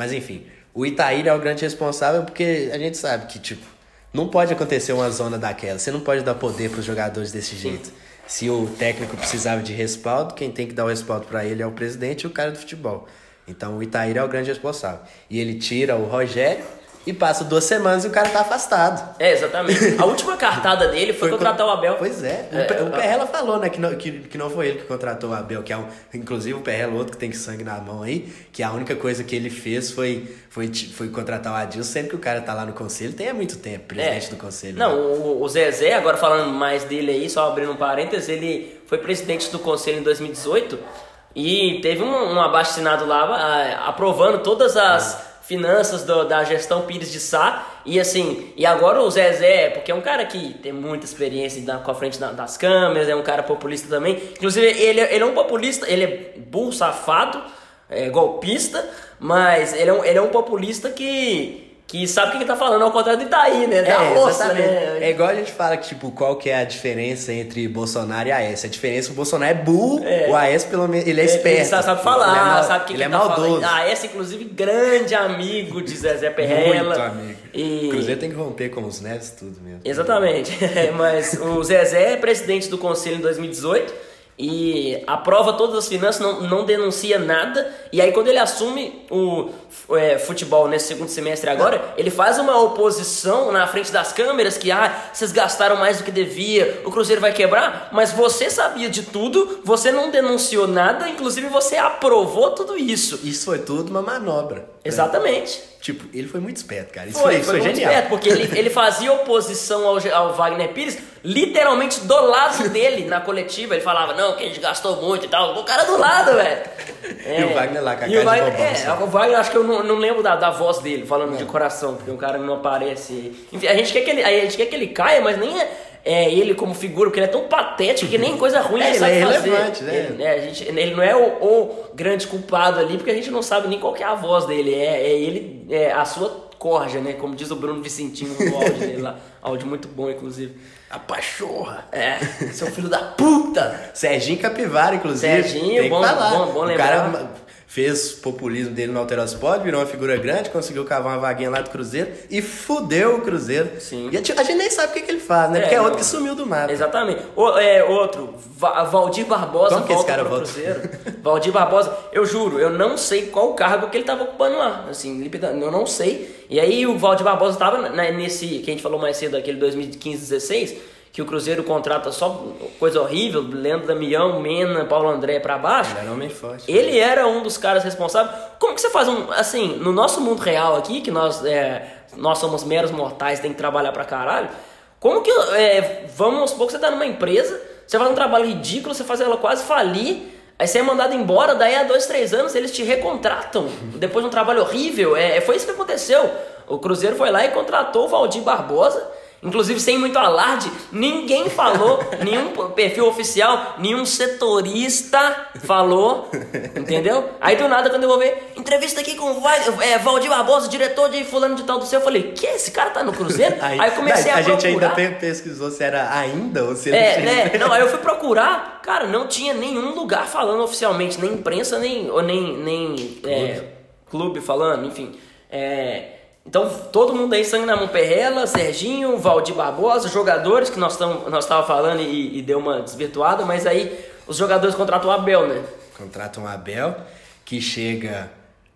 Mas enfim, o Itaíra é o grande responsável porque a gente sabe que, tipo, não pode acontecer uma zona daquela. Você não pode dar poder pros jogadores desse jeito. Se o técnico precisava de respaldo, quem tem que dar o respaldo pra ele é o presidente e o cara do futebol. Então o Itaíra é o grande responsável. E ele tira o Rogério e passa duas semanas e o cara tá afastado. É, exatamente. A última cartada dele foi, contratar o Abel. Pois é. O, É, o a- Perrela falou, né, que não, que, que não foi ele que contratou o Abel, que é um, inclusive o Perrela, outro que tem sangue na mão aí, que a única coisa que ele fez foi, foi, foi contratar o Adilson, sempre que o cara tá lá no conselho, tem há muito tempo, presidente do conselho. É. Não, né? o, o Zezé, agora falando mais dele aí, só abrindo um parênteses, ele foi presidente do conselho em 2018 e teve um, um abaixo-assinado lá ah, aprovando todas as finanças do- da gestão Pires de Sá. E assim, e agora o Zezé, porque é um cara que tem muita experiência da, com a frente da- das câmeras, é um cara populista também, inclusive ele, ele é um populista, ele é burro, safado, é, golpista, mas ele é um, ele é um populista que, que sabe o que ele tá falando, ao contrário do Itaí, né? Da É, roça, exatamente. né? É igual a gente fala que, tipo, qual que é a diferença entre Bolsonaro e Aécio. A diferença é que o Bolsonaro é burro, o Aécio, pelo menos, ele é esperto. Ele sabe, falar, Ele é mal- sabe o que, ele que é tá maldoso. falando. Esse, inclusive, grande amigo de Zezé Perrela. Muito amigo. E... O Cruzeiro tem que romper com os neves tudo mesmo. Exatamente. Mas o Zezé é presidente do conselho em 2018 e aprova todas as finanças, não, não denuncia nada. E aí, quando ele assume o é, futebol nesse segundo semestre agora, ele faz uma oposição na frente das câmeras que, ah, vocês gastaram mais do que devia, o Cruzeiro vai quebrar. Mas você sabia de tudo, você não denunciou nada, inclusive você aprovou tudo isso. Isso foi tudo uma manobra. Exatamente. Tipo, ele foi muito esperto, cara. Isso Foi, foi, foi, isso foi genial. esperto, porque ele, ele fazia oposição ao, ao Wagner Pires literalmente do lado dele na coletiva. Ele falava, não, que a gente gastou muito e tal. O cara do lado, velho. É. E o Wagner lá com a E o cara de Wagner, bobão, é, assim. o Wagner, acho que eu não, não lembro da, da voz dele falando de coração, porque o cara não aparece. Enfim, a gente quer que ele, a gente quer que ele caia, mas nem é. é, ele como figura, porque ele é tão patético que nem coisa ruim É, ele sabe é fazer. né? Ele, né, a gente, ele não é o, o grande culpado ali, porque a gente não sabe nem qual que é a voz dele. É, é ele, é a sua corja, né? Como diz o Bruno Vicentinho no áudio dele lá. Áudio muito bom, inclusive. A pachorra. É, seu filho da puta! Serginho Capivara, inclusive. Serginho, bom- bom- bom o lembrar. cara fez populismo dele no Alterosport, virou uma figura grande, conseguiu cavar uma vaguinha lá do Cruzeiro e fudeu o Cruzeiro. Sim. E a gente nem sabe o que, que ele faz, né? É, Porque é outro não. que sumiu do mapa. Exatamente. O, é, outro, Va- Valdir Barbosa Como que esse cara volta? Cruzeiro. Valdir Barbosa, eu juro, eu não sei qual cargo que ele tava ocupando lá. Assim, eu não sei. E aí o Valdir Barbosa tava na- nesse, que a gente falou mais cedo, aquele 2015-16, que o Cruzeiro contrata só coisa horrível, Leandro Damião, Mena, Paulo André pra baixo. Ele era homem forte. Ele era um dos caras responsáveis. Como que você faz um. Assim, no nosso mundo real aqui, que nós, é, nós somos meros mortais, tem que trabalhar pra caralho. Como que. É, vamos supor que você tá numa empresa, você faz um trabalho ridículo, você faz ela quase falir. Aí você é mandado embora, daí há dois, três anos eles te recontratam. Depois de um trabalho horrível. É, foi isso que aconteceu. O Cruzeiro foi lá e contratou o Valdir Barbosa. Inclusive, sem muito alarde, ninguém falou, nenhum perfil oficial, nenhum setorista falou, entendeu? Aí do nada, quando eu vou ver, entrevista aqui com o é, Valdir Barbosa, diretor de Fulano de Tal do Céu, eu falei, que? Esse cara tá no Cruzeiro? Aí, eu comecei a, a, gente ainda procurar. pe- pesquisou se era ainda ou se É, tinha- né? Não, aí eu fui procurar, cara, não tinha nenhum lugar falando oficialmente, nem imprensa, nem, ou nem, nem é, clube falando, enfim. É, então, todo mundo aí, sangue na mão, Perrela, Serginho, Valdir Barbosa, jogadores que nós estamos nós tava falando e, e deu uma desvirtuada, mas aí os jogadores contratam o Abel, né? Contrata um Abel que chega.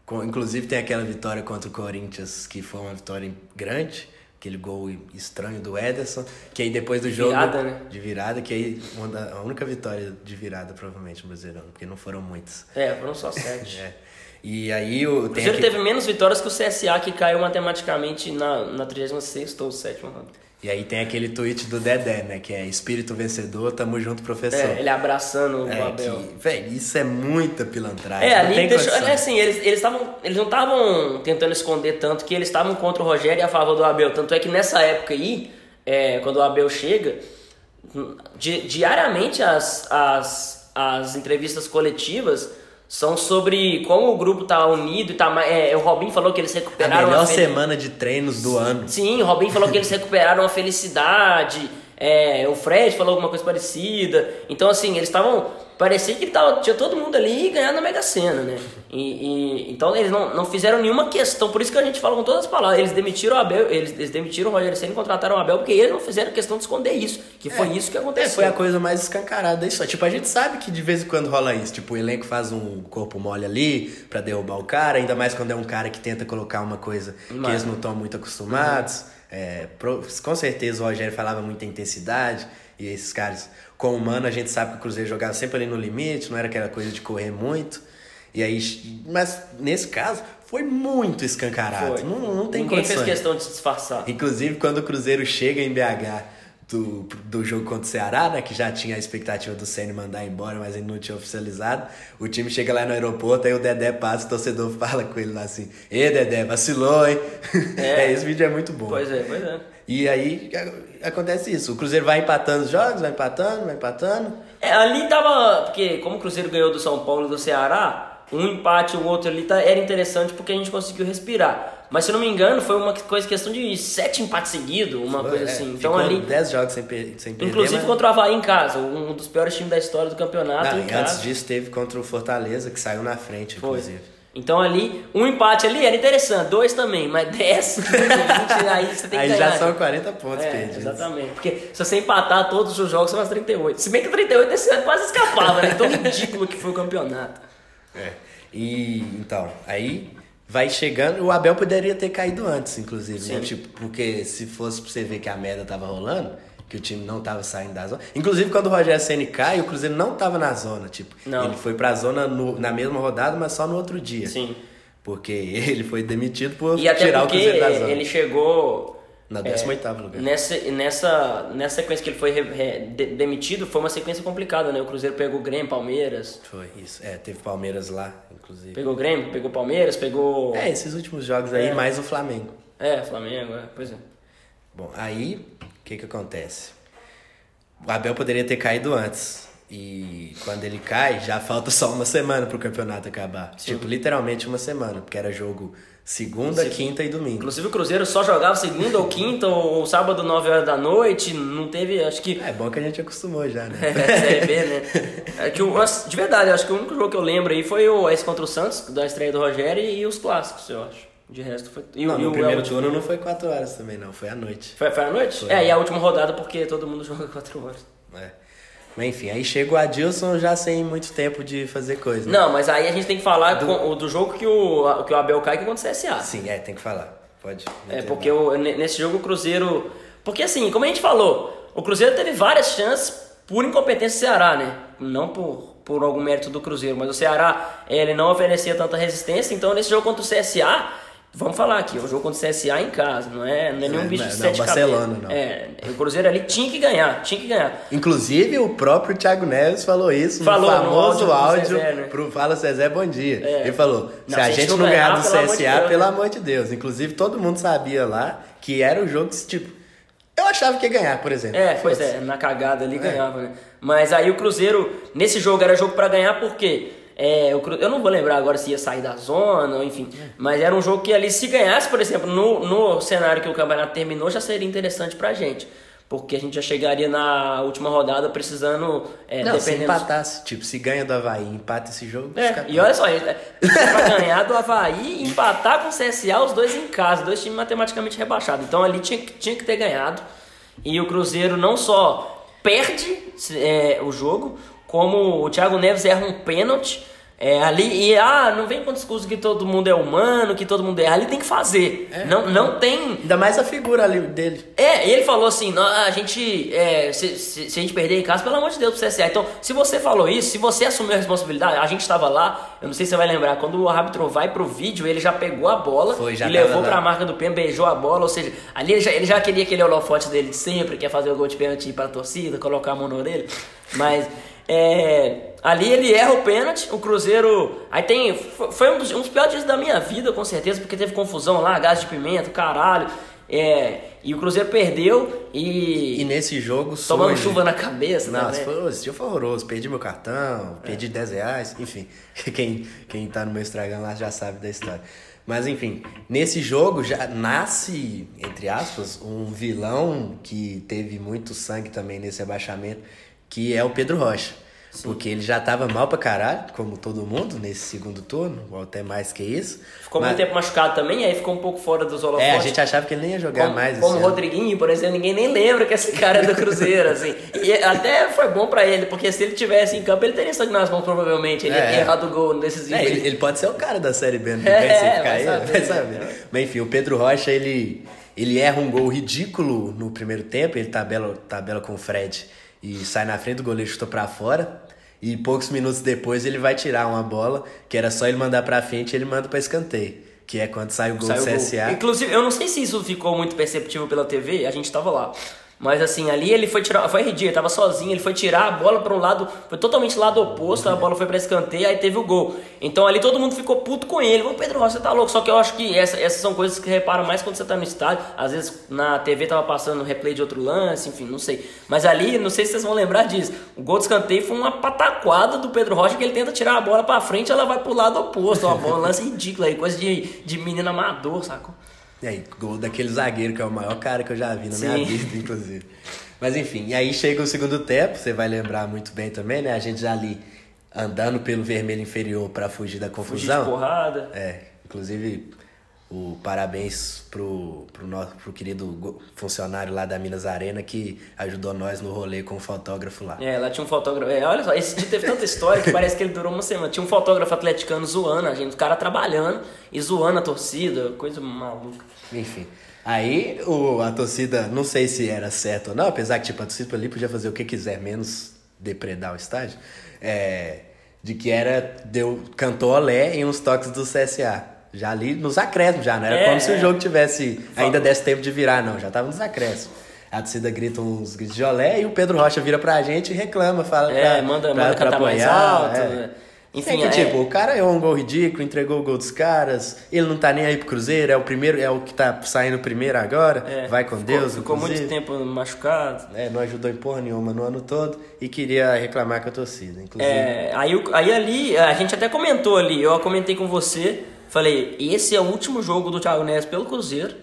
com- inclusive tem aquela vitória contra o Corinthians, que foi uma vitória grande. Aquele gol estranho do Ederson. Que aí depois do jogo. Virada, né? De virada, que aí uma da- a única vitória de virada, provavelmente, no Brasileirão, porque não foram muitas. É, foram só sete. É. E aí o. O Cruzeiro aqui- teve menos vitórias que o CSA, que caiu matematicamente na, na 36 ou 7 rodada. E aí tem aquele tweet do Dedé, né? Que é espírito vencedor, tamo junto, professor. É, ele abraçando o É, Abel. que, velho, isso é muita pilantragem. É, ali deixou, é assim, eles eles estavam eles não estavam tentando esconder tanto que eles estavam contra o Rogério e a favor do Abel, tanto é que nessa época aí, é, quando o Abel chega, di- diariamente as, as, as entrevistas coletivas são sobre como o grupo tá unido e tá mais, é, o Robin falou que eles A recuperaram melhor a semana de treinos do ano. Sim, o Robin falou que eles recuperaram a felicidade. É, o Fred falou alguma coisa parecida. Então, assim, eles estavam. Parecia que tava, tinha todo mundo ali ganhando na Mega Sena, né? E, e- então eles não, não fizeram nenhuma questão. Por isso que a gente fala com todas as palavras. Eles demitiram o Abel, eles, eles demitiram o Rogério Senna e contrataram o Abel, porque eles não fizeram questão de esconder isso. Que foi isso que É, aconteceu. foi a coisa mais escancarada isso. Tipo, a gente sabe que de vez em quando rola isso. Tipo, o elenco faz um corpo mole ali pra derrubar o cara, ainda mais quando é um cara que tenta colocar uma coisa que Mas- eles não estão muito acostumados. É, com certeza o Rogério falava muita intensidade. E esses caras, com o Mano, a gente sabe que o Cruzeiro jogava sempre ali no limite, não era aquela coisa de correr muito. E aí, mas nesse caso, foi muito escancarado. Foi. Não, não tem Ninguém condições. fez questão de se disfarçar. Inclusive, quando o Cruzeiro chega em BH do, do jogo contra o Ceará, né, que já tinha a expectativa do Ceni mandar embora, mas ele não tinha oficializado, o time chega lá no aeroporto, aí o Dedé passa, o torcedor fala com ele lá assim, Ê, Dedé, vacilou, hein? É. É, esse vídeo é muito bom. Pois é, pois é. E aí acontece isso, o Cruzeiro vai empatando os jogos, vai empatando, vai empatando, É, ali tava. Porque como o Cruzeiro ganhou do São Paulo e do Ceará, um empate, o outro ali tá, era interessante porque a gente conseguiu respirar. Mas se eu não me engano, foi uma coisa, questão de sete empates seguidos, uma coisa É, assim. Então ficou ali. 10 jogos sem, per sem perder, Inclusive mas- contra o Havaí em casa, um dos piores times da história do campeonato. Não, e casa. antes disso teve contra o Fortaleza, que saiu na frente, Foi. inclusive. Então ali, um empate ali era interessante, dois também, mas 10, 20, aí você tem que Aí ganhar. já são 40 pontos É, perdidos. exatamente. Porque se você empatar todos os jogos, você faz 38. Se bem que 38 esse ano quase escapava, né? Tão ridículo que foi o campeonato. É. E então, aí vai chegando. O Abel poderia ter caído antes, inclusive, né? Tipo, porque se fosse pra você ver que a merda tava rolando, que o time não tava saindo da zona. Inclusive, quando o Rogério Senna cai, o Cruzeiro não tava na zona. Tipo, Não. ele foi pra zona no- na mesma rodada, mas só no outro dia. Sim. Porque ele foi demitido por E tirar o Cruzeiro da zona. ele chegou. Na é, 18º lugar. Nessa, nessa, nessa sequência que ele foi re- re- de- demitido, foi uma sequência complicada, né? O Cruzeiro pegou o Grêmio, Palmeiras. Foi isso. É, teve Palmeiras lá, inclusive. Pegou o Grêmio, pegou Palmeiras, pegou. É, esses últimos jogos aí, É. mais o Flamengo. É, Flamengo, é, pois é. Bom, aí, o que que acontece? o Abel poderia ter caído antes. E quando ele cai, já falta só uma semana pro campeonato acabar. Sim. Tipo, literalmente uma semana, porque era jogo segunda, Sim. quinta e domingo. Inclusive o Cruzeiro só jogava segunda ou quinta ou sábado, 9 horas da noite. Não teve, acho que. É bom que a gente acostumou já, né? Série B, né? É que de verdade, acho que o único jogo que eu lembro aí foi o esse contra o Santos, da estreia do Rogério, e os clássicos, eu acho. De resto foi. E, não, e no o primeiro turno não foi quatro horas também, não. Foi à noite. Foi, foi à noite? Foi. É, e a última rodada porque todo mundo joga 4 horas. É. Mas enfim, aí chega o Adilson já sem muito tempo de fazer coisa. né? Não, mas aí a gente tem que falar do, com- do jogo que o, que o Abel cai que contra o CSA. Sim, é, tem que falar. Pode. É, porque o- ne- nesse jogo o Cruzeiro. Porque assim, como a gente falou, o Cruzeiro teve várias chances por incompetência do Ceará, né? Não por, por algum mérito do Cruzeiro, mas o Ceará ele não oferecia tanta resistência, então nesse jogo contra o CSA. Vamos falar aqui, o jogo contra o CSA em casa, não é, não é nenhum É, bicho não, de não, sete Barcelona, cabeças. não. É, o Cruzeiro ali tinha que ganhar, tinha que ganhar. Inclusive, o próprio Thiago Neves falou isso Falou no no famoso áudio do áudio Zezé, né? pro Fala Zezé Bom Dia. É. Ele falou: se Não, a gente não ganhar do pelo amor de CSA, Deus, pelo né? amor de Deus. Inclusive, todo mundo sabia lá que era o jogo que, tipo, eu achava que ia ganhar, por exemplo. É, pois é, na cagada ali ganhava, né? Mas aí o Cruzeiro, nesse jogo era jogo pra ganhar porque é, o Cru- eu não vou lembrar agora se ia sair da zona, enfim, mas era um jogo que ali se ganhasse, por exemplo, no, no cenário que o campeonato terminou, já seria interessante pra gente. Porque a gente já chegaria na última rodada precisando, é, Não, se dependendo... empatasse, tipo, se ganha do Havaí empata esse jogo, É, e olha só, é pra ganhar do Havaí e empatar com o CSA, os dois em casa, dois times matematicamente rebaixados. Então ali tinha, que- tinha que ter ganhado. E o Cruzeiro não só perde é, o jogo, como o Thiago Neves erra um pênalti. é, ali, e ah, não vem com o discurso que todo mundo é humano, que todo mundo é. Ali tem que fazer. Não, não tem. Ainda mais a figura ali dele. É, ele falou assim, "Nó- a gente, é, se, se- se a gente perder em casa, pelo amor de Deus, pro CSA. Então, se você falou isso, se você assumiu a responsabilidade, a gente estava lá, eu não sei se você vai lembrar, quando o árbitro vai pro vídeo, ele já pegou a bola Foi, e levou lá. pra marca do pênalti, beijou a bola, ou seja, ali ele já, ele já queria aquele holofote dele de sempre, quer fazer o gol de pênalti pra torcida, colocar a mão na orelha, mas... É, ali ele erra o pênalti, o Cruzeiro. Aí tem. Foi um dos, um dos piores dias da minha vida, com certeza, porque teve confusão lá, gás de pimenta, caralho. É, e o Cruzeiro perdeu e. E nesse jogo, tomando chuva na cabeça, Nossa, né? foi, esse dia foi horroroso. Perdi meu cartão, perdi 10 reais, enfim. Quem, quem tá no meu Instagram lá já sabe da história. Mas enfim, nesse jogo já nasce, entre aspas, um vilão que teve muito sangue também nesse abaixamento, que é o Pedro Rocha. Porque ele já tava mal pra caralho, como todo mundo, nesse segundo turno, ou até mais que isso. Ficou Mas- muito tempo machucado também, aí ficou um pouco fora dos holofotes. É, a gente achava que ele nem ia jogar como, mais como o. Rodriguinho, por exemplo, ninguém nem lembra que esse cara é do Cruzeiro, assim. E até foi bom pra ele, porque se ele tivesse em campo, ele teria sangue nas mãos, provavelmente. Ele ia É. ter errado o gol nesses É, ele, ele pode ser o cara da Série B no É, é, se vai ficar ele, saber, vai né? saber. Mas enfim, o Pedro Rocha, ele, ele erra um gol ridículo no primeiro tempo, ele tabela, tabela com o Fred e sai na frente do goleiro, chuta pra fora. E poucos minutos depois ele vai tirar uma bola, que era só ele mandar pra frente, ele manda pra escanteio. Que é quando sai o gol Saiu do o gol. CSA. Inclusive, eu não sei se isso ficou muito perceptível pela TV, a gente tava lá. Mas assim, ali ele foi tirar. Foi ridículo, ele tava sozinho, ele foi tirar a bola pra um lado, foi totalmente lado oposto, a bola foi pra escanteio, aí teve o gol. Então ali todo mundo ficou puto com ele. Ô Pedro Rocha, você tá louco. Só que eu acho que essa- essas são coisas que reparam mais quando você tá no estádio. Às vezes na TV tava passando replay de outro lance, enfim, não sei. Mas ali, não sei se vocês vão lembrar disso. O gol de escanteio foi uma pataquada do Pedro Rocha que ele tenta tirar a bola pra frente, ela vai pro lado oposto. Bola, um lance ridículo aí, coisa de, de menino amador, sacou? E aí, gol daquele zagueiro, que é o maior cara que eu já vi na Sim. minha vida, inclusive. Mas enfim, e aí chega o segundo tempo, você vai lembrar muito bem também, né? A gente já ali andando pelo vermelho inferior pra fugir da Fugir confusão. de porrada. É, inclusive o parabéns pro, pro, nosso, pro querido funcionário lá da Minas Arena que ajudou nós no rolê com o fotógrafo lá. É, lá tinha um fotógrafo. É, olha só, esse dia teve tanta história que parece que ele durou uma semana. Tinha um fotógrafo atleticano zoando a gente, o cara trabalhando e zoando a torcida, coisa maluca. Enfim. Aí o, a torcida, não sei se era certo ou não, apesar que tipo, a torcida ali podia fazer o que quiser, menos depredar o estádio. É, de que era. Deu, cantou olé em uns toques do CSA. Já ali nos acréscimos, já, não era É, como se é. o jogo tivesse. Ainda desse tempo de virar, não. Já tava nos acréscimos. A torcida grita uns gritos de olé e o Pedro Rocha vira pra gente e reclama, fala É, pra, manda, pra- manda pra cantar mais alto. é. né? Enfim, é que, é- tipo, o cara é um gol ridículo, entregou o gol dos caras, ele não tá nem aí pro Cruzeiro, é o primeiro, é o que tá saindo primeiro agora, é, vai com ficou- Deus, Ficou muito inclusive. tempo machucado. É, não ajudou em porra nenhuma no ano todo e queria reclamar com a torcida, inclusive. É, aí, aí ali, a gente até comentou ali, eu comentei com você, falei, esse é o último jogo do Thiago Neves pelo Cruzeiro,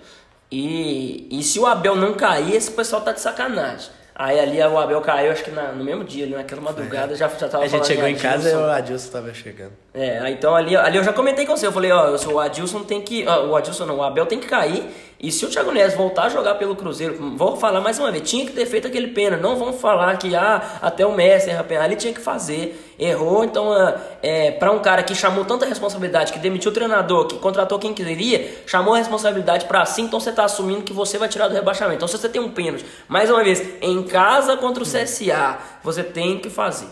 e, e se o Abel não cair, esse pessoal tá de sacanagem. Aí ali o Abel caiu, acho que na- no mesmo dia, ali, naquela madrugada, já, já tava a gente chegou de em casa e o Adilson tava chegando. É, então ali, ali eu já comentei com você, eu falei, ó, o Adilson tem que. ó, o Adilson não, o Abel tem que cair. E se o Thiago Neves voltar a jogar pelo Cruzeiro, vou falar mais uma vez, tinha que ter feito aquele pênalti. Não vamos falar que ah, até o Messi erra. Ali tinha que fazer. Errou, então ah, é, para um cara que chamou tanta responsabilidade, que demitiu o treinador, que contratou quem queria, chamou a responsabilidade pra si, então você tá assumindo que você vai tirar do rebaixamento. Então se você tem um pênalti, mais uma vez, em casa contra o CSA, você tem que fazer.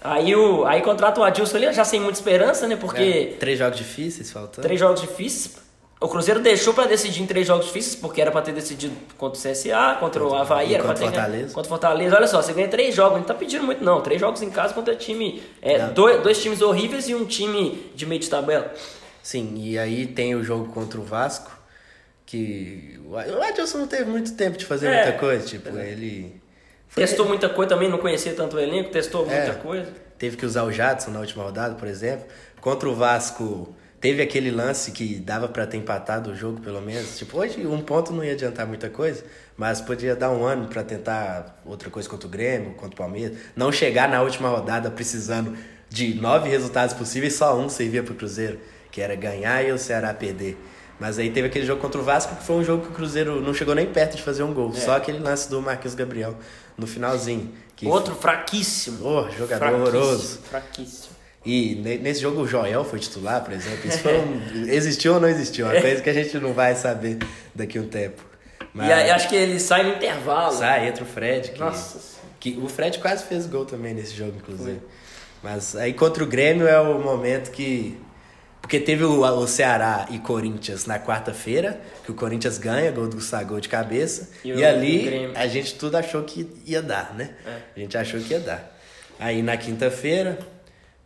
Aí, o, aí contrata o Adilson ali, já sem muita esperança, né? Porque É, três jogos difíceis faltando. três jogos difíceis. O Cruzeiro deixou pra decidir em três jogos difíceis, porque era pra ter decidido contra o CSA, contra o Havaí, era ter ganho- Fortaleza. contra o Fortaleza. Olha só, você ganha três jogos, não tá pedindo muito não. Três jogos em casa contra time. É, dois, dois times horríveis e um time de meio de tabela. Sim, e aí tem o jogo contra o Vasco, que o Adilson não teve muito tempo de fazer É. muita coisa, tipo, ele Testou muita coisa também, não conhecia tanto o elenco, testou muita É. coisa. teve que usar o Jadson na última rodada, por exemplo. Contra o Vasco, teve aquele lance que dava pra ter empatado o jogo, pelo menos. Tipo, hoje um ponto não ia adiantar muita coisa, mas podia dar um ano pra tentar outra coisa contra o Grêmio, contra o Palmeiras. Não chegar na última rodada precisando de nove resultados possíveis, só um servia pro Cruzeiro, que era ganhar e o Ceará perder. Mas aí teve aquele jogo contra o Vasco, que foi um jogo que o Cruzeiro não chegou nem perto de fazer um gol. É. Só aquele lance do Marquinhos Gabriel no finalzinho. Que Outro fraquíssimo. Oh, jogador Fraquíssimo, horroroso. Fraquíssimo. E ne- nesse jogo o Joel foi titular, por exemplo. Isso foi um... existiu ou não existiu? Uma coisa que a gente não vai saber daqui a um tempo. Mas E aí acho que ele sai no intervalo. sai, entra o Fred. Que, Nossa que o Fred quase fez gol também nesse jogo, inclusive. Mas aí contra o Grêmio é o momento que. Porque teve o, o Ceará e Corinthians na quarta-feira, que o Corinthians ganha, gol do Gustavo de cabeça. E E, ali a gente tudo achou que ia dar, né? É. A gente achou que ia dar. Aí na quinta-feira,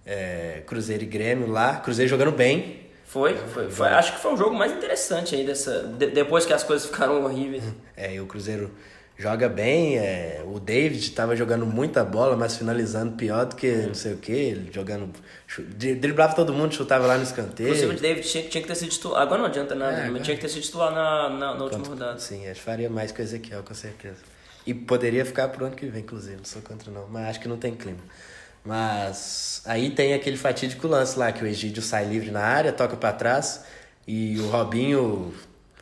é, Cruzeiro e Grêmio lá, Cruzeiro jogando bem. Foi, foi, foi. Acho que foi o jogo mais interessante aí dessa. de- depois que as coisas ficaram horríveis. É, e o Cruzeiro joga bem. é, o David estava jogando muita bola, mas finalizando pior do que não sei o que. Ele jogando. Driblava todo mundo, chutava lá no escanteio. Inclusive o David tinha, tinha que ter sido titular. Agora não adianta nada, É, mas tinha que ter sido titular na, na, na última rodada. Sim, acho que faria mais que o Ezequiel, com certeza. E poderia ficar pro ano que vem, inclusive, não sou contra não, mas acho que não tem clima. Mas aí tem aquele fatídico lance lá, que o Egídio sai livre na área, toca pra trás, e o Robinho,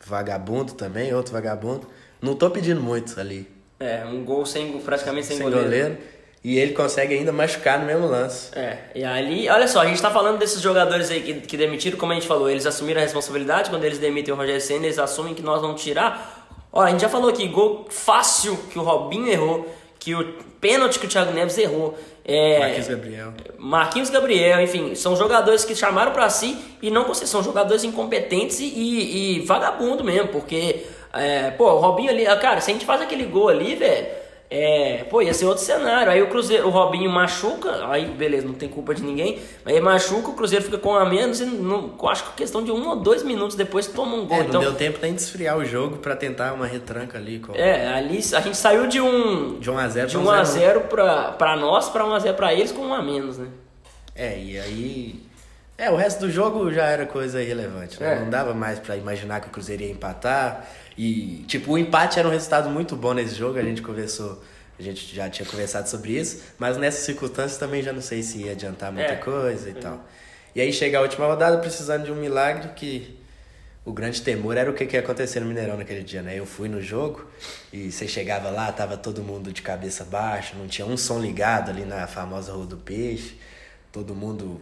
vagabundo também, outro vagabundo, não tô pedindo muito ali, É, um gol sem, praticamente sem, sem, goleiro. goleiro. e ele consegue ainda machucar no mesmo lance. É, e ali, olha só, a gente tá falando desses jogadores aí que, que demitiram, como a gente falou, eles assumiram a responsabilidade, quando eles demitem o Rogério Senna, eles assumem que nós vamos tirar. Olha, a gente já falou aqui, gol fácil que o Robinho errou, que o pênalti que o Thiago Neves errou. É, Marquinhos Gabriel. Marquinhos Gabriel, enfim, são jogadores que chamaram pra si e não conseguem, são jogadores incompetentes e, e, e vagabundo mesmo, porque, é, pô, o Robinho ali, ah, cara, se a gente faz aquele gol ali, velho, é, pô, ia ser outro cenário. Aí o Cruzeiro, o Robinho machuca, aí beleza, não tem culpa de ninguém, ele machuca, o Cruzeiro fica com um a menos e não, acho que questão de um ou dois minutos depois toma um gol. É, não então, deu tempo nem de esfriar o jogo pra tentar uma retranca ali. Com... é, ali a gente saiu de um De 1 a 0 de pra 1 a 0. 0 pra, pra nós, pra 1 a 0 pra eles com um a menos, né? É, e aí. É, o resto do jogo já era coisa irrelevante, né? É. Não dava mais pra imaginar que o Cruzeiro ia empatar. E, tipo, o empate era um resultado muito bom nesse jogo, a gente conversou. A gente já tinha conversado sobre isso, mas nessas circunstâncias também já não sei se ia adiantar muita É. coisa e tal. E aí chega a última rodada precisando de um milagre que o grande temor era o que, que ia acontecer no Mineirão naquele dia, né? Eu fui no jogo e você chegava lá, tava todo mundo de cabeça baixa, não tinha um som ligado ali na famosa Rua do Peixe, todo mundo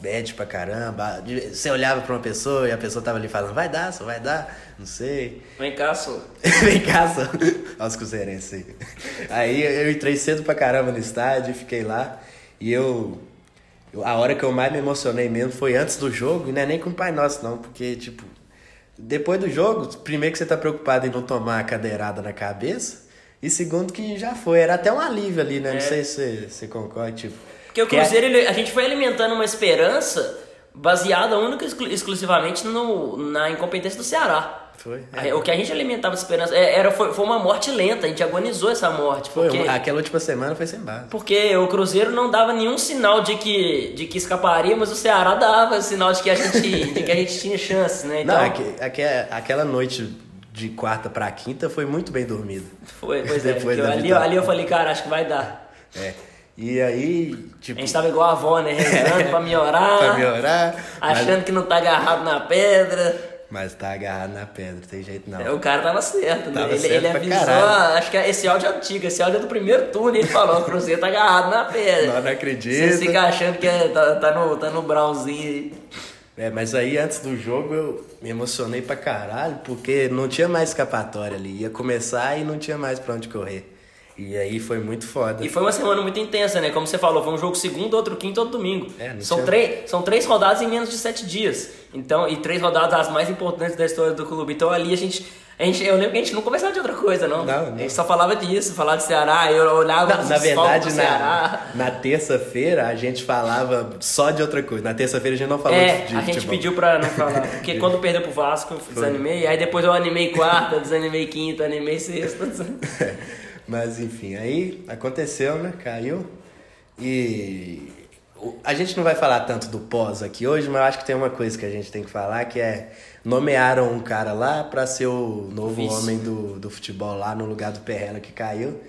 bad pra caramba. Você olhava pra uma pessoa e a pessoa tava ali falando, vai dar, só vai dar, não sei. Vem cá, só. Vem cá, só. Olha os cruzeirenses aí. Aí eu entrei cedo pra caramba no estádio, fiquei lá. E eu, A hora que eu mais me emocionei mesmo foi antes do jogo, e não é nem com o Pai Nosso, não, porque, tipo. Depois do jogo, primeiro que você tá preocupado em não tomar a cadeirada na cabeça. E segundo que já foi. Era até um alívio ali, né? É. Não sei se você, você concorda, tipo. Porque o Cruzeiro, ele, a gente foi alimentando uma esperança baseada única e exclusivamente no, na incompetência do Ceará. Foi. É. O que a gente alimentava esperança é, era, foi, foi uma morte lenta, a gente agonizou essa morte. Porque, foi, aquela última semana foi sem base. Porque o Cruzeiro não dava nenhum sinal de que, de que escaparia, mas o Ceará dava sinal de que a gente, de que a gente tinha chance, né? Então, não, aqu, aqu, aquela noite de quarta para quinta foi muito bem dormida. Foi, pois é. Depois ali, ali eu falei, cara, acho que vai dar. É. E aí, tipo. A gente tava igual a avó, né? Rezando pra melhorar. pra melhorar. Achando mas... que não tá agarrado na pedra. Mas tá agarrado na pedra, tem jeito não. É, o cara tava certo, né? Tava ele, certo ele avisou, caralho. acho que esse áudio é antigo, esse áudio é do primeiro turno, ele falou, o Cruzeiro tá agarrado na pedra. Não, não acredito. Você fica achando que é, tá, tá, no, tá no brownzinho. É, mas aí antes do jogo eu me emocionei pra caralho, porque não tinha mais escapatória ali. Ia começar e não tinha mais pra onde correr. E aí foi muito foda. E foi uma semana muito intensa, né? Como você falou, foi um jogo segundo, outro quinto, outro domingo. É, são, tinha... três, são três rodadas em menos de sete dias. Então, e três rodadas as mais importantes da história do clube. Então ali a gente. A gente, eu lembro que a gente não conversava de outra coisa, não. não, não. A gente só falava disso, falava de Ceará, eu olhava Na, na verdade, na, na terça-feira a gente falava só de outra coisa. Na terça-feira a gente não falou é, de, a gente futebol. pediu pra não falar. Porque quando perdeu pro Vasco, eu desanimei. Aí depois eu animei quarta, desanimei quinta, animei sexta. Mas enfim, aí aconteceu, né? Caiu. E a gente não vai falar tanto do pós aqui hoje, mas eu acho que tem uma coisa que a gente tem que falar que é nomearam um cara lá para ser o novo Isso. homem do, do futebol lá no lugar do Perrela que caiu.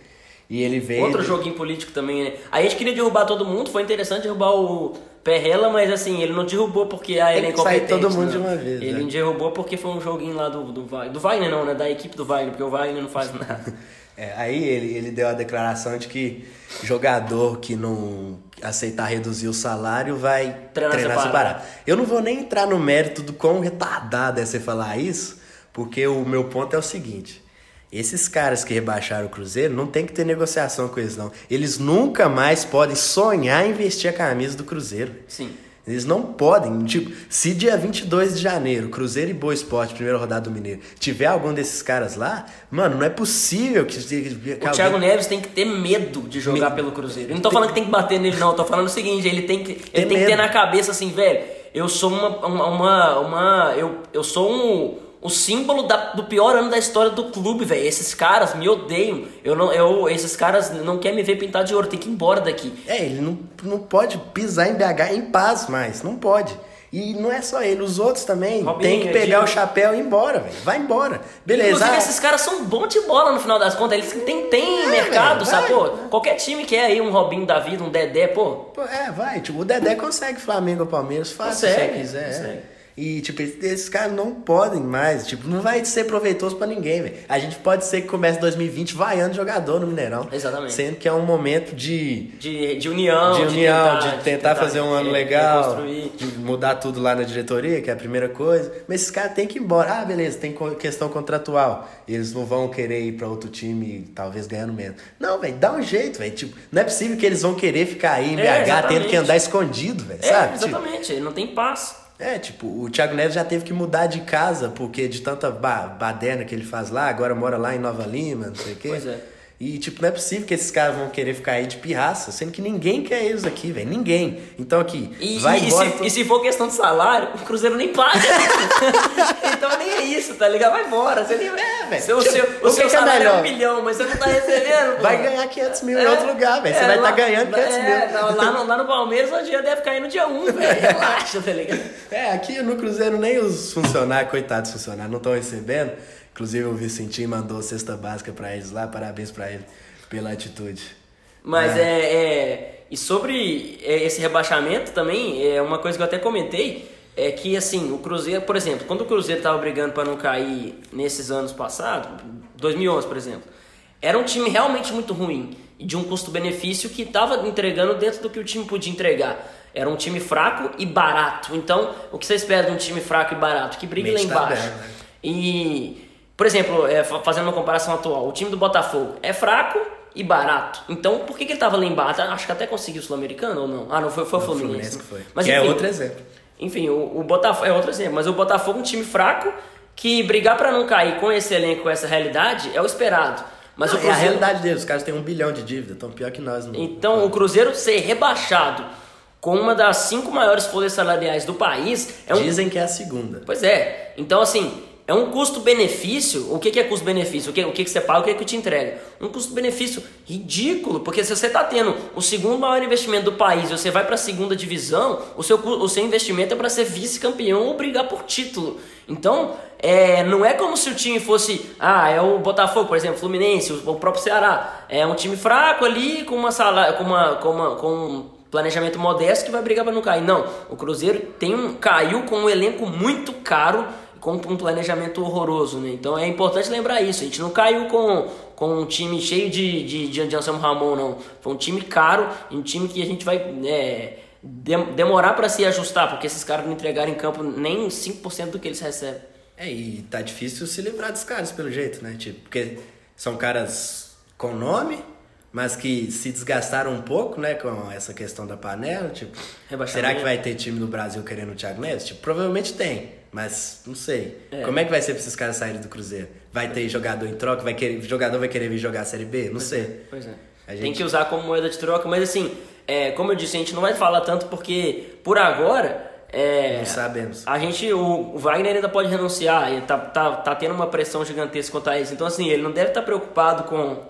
E ele veio. Outro joguinho político também, né? A gente queria derrubar todo mundo, foi interessante derrubar o Perrela, mas assim, ele não derrubou porque a ele é incompetente. todo mundo não. de uma vez. Ele né? derrubou porque foi um joguinho lá do, do Wagner. Do Wagner não, né? Da equipe do Wagner, porque o Wagner não faz nada. É, aí ele, ele deu a declaração de que jogador que não aceitar reduzir o salário vai treinar, treinar separado. Eu não vou nem entrar no mérito do quão retardado é você falar isso, porque o meu ponto é o seguinte. Esses caras que rebaixaram o Cruzeiro não tem que ter negociação com eles, não. Eles nunca mais podem sonhar em vestir a camisa do Cruzeiro. Sim. Eles não podem, tipo, se dia 22 de janeiro, Cruzeiro e Boa Esporte, primeira rodada do Mineiro, tiver algum desses caras lá, mano, não é possível que... O Thiago Neves tem que ter medo de jogar Me... pelo Cruzeiro. Eu não tô falando que tem que bater nele, não. Eu tô falando o seguinte, ele tem que, ele tem que ter na cabeça assim, velho, eu sou uma... uma, uma, uma eu, eu sou um o símbolo da, do pior ano da história do clube, velho. Esses caras me odeiam. Eu não, eu, esses caras não querem me ver pintar de ouro, tem que ir embora daqui. É, ele não, não pode pisar em BH em paz mais, não pode. E não é só ele, os outros também Robinho, tem que pegar o chapéu e ir embora, velho. Vai embora. Beleza. Inclusive, ah, esses caras são bons de bola no final das contas. Eles têm, têm é, mercado, véio, sacou? Qualquer time quer aí um Robinho da vida, um Dedé, pô. pô. É, vai. Tipo, o Dedé consegue Flamengo ou Palmeiras, fácil consegue, se quiser. Consegue. É. E, tipo, esses caras não podem mais. Tipo, não vai ser proveitoso para ninguém, velho. A gente pode ser que comece 2020 vaiando jogador no Mineirão. Exatamente. Sendo que é um momento de... De, de união. De união, de tentar, de tentar, tentar fazer um ano legal. De mudar tudo lá na diretoria, que é a primeira coisa. Mas esses caras têm que ir embora. Ah, beleza, tem questão contratual. Eles não vão querer ir para outro time, talvez ganhando menos. Não, velho, dá um jeito, velho. Tipo, não é possível que eles vão querer ficar aí em é, BH tendo que andar escondido, velho, é, sabe? Exatamente, tipo, não tem paz. É, tipo, o Thiago Neves já teve que mudar de casa, porque de tanta ba baderna que ele faz lá, agora mora lá em Nova Lima, não sei o quê. Pois é. E, tipo, não é possível que esses caras vão querer ficar aí de pirraça, sendo que ninguém quer eles aqui, velho. Ninguém. Então, aqui, e, vai e, embora. E se, e se, for questão de salário, o Cruzeiro nem paga. então, nem é isso, tá ligado? Vai embora. Você nem... É, velho. Seu, tipo, o, o seu que é salário é, é, um milhão, mas você não tá recebendo. Vai ganhar 500 mil é, em outro lugar, velho. Você é, vai estar tá ganhando 500 mil. Não, lá, no, lá no Palmeiras, o dinheiro deve cair no dia 1, velho. Relaxa, tá ligado? É, aqui no Cruzeiro, nem os funcionários, coitados funcionários, não estão recebendo. Inclusive, o Vicentinho mandou cesta básica pra eles lá. Parabéns pra ele pela atitude. Mas é. é, é, E sobre é, esse rebaixamento também, é uma coisa que eu até comentei, é que assim, o Cruzeiro, por exemplo, quando o Cruzeiro estava brigando para não cair nesses anos passados, 2011, por exemplo, era um time realmente muito ruim e de um custo-benefício que estava entregando dentro do que o time podia entregar. Era um time fraco e barato. Então, o que você espera de um time fraco e barato? Que brigue lá embaixo. Tá bem, né? E, por exemplo, é, fazendo uma comparação atual, o time do Botafogo é fraco, e barato. Então, por que, que ele estava lá embaixo? Acho que até conseguiu o Sul-Americano ou não? Ah, não, foi, foi o Fluminense. Fluminense foi. Mas, que enfim, é outro exemplo. Enfim, o, o Botafogo é outro exemplo, mas o Botafogo é um time fraco que brigar para não cair com esse elenco, com essa realidade, é o esperado. Mas Não, o É a Cruzeiro. realidade deles, os caras têm um bilhão de dívida, estão pior que nós. No... Então, o Cruzeiro ser rebaixado com uma das cinco maiores folhas salariais do país é um. Dizem que é a segunda. Pois é. Então, assim, é um custo-benefício. O que que é custo-benefício? O que, o que que você paga, o que que te entrega? Um custo-benefício ridículo, porque se você está tendo o segundo maior investimento do país você vai para a segunda divisão, o seu, o seu investimento é para ser vice-campeão ou brigar por título. Então, é, não é como se o time fosse, ah, é o Botafogo, por exemplo, Fluminense, o, o próprio Ceará. É um time fraco ali, com uma sala, com uma, com uma, com um planejamento modesto que vai brigar para não cair. Não, o Cruzeiro tem um, caiu com um elenco muito caro, com um planejamento horroroso, né? Então é importante lembrar isso. A gente não caiu com, com um time cheio de, de, de, de Anselmo Ramon, não. Foi um time caro um time que a gente vai é, dem- demorar para se ajustar, porque esses caras não entregaram em campo nem 5% do que eles recebem. É, e tá difícil se livrar dos caras pelo jeito, né? Tipo, porque são caras com nome, mas que se desgastaram um pouco, né, com essa questão da panela, tipo, será que vai ter time no Brasil querendo o Thiago Neves? Tipo, provavelmente tem, mas não sei. É. Como é que vai ser pra esses caras saírem do Cruzeiro? Vai ter jogador em troca? Vai querer, jogador vai querer vir jogar a Série B? Não sei. Pois é. A Tem gente- que usar como moeda de troca, mas assim, é, como eu disse, a gente não vai falar tanto porque, por agora, é, Não sabemos. a gente, o, o Wagner ainda pode renunciar, ele tá, tá, tá tendo uma pressão gigantesca quanto a isso. Então, assim, ele não deve estar preocupado com,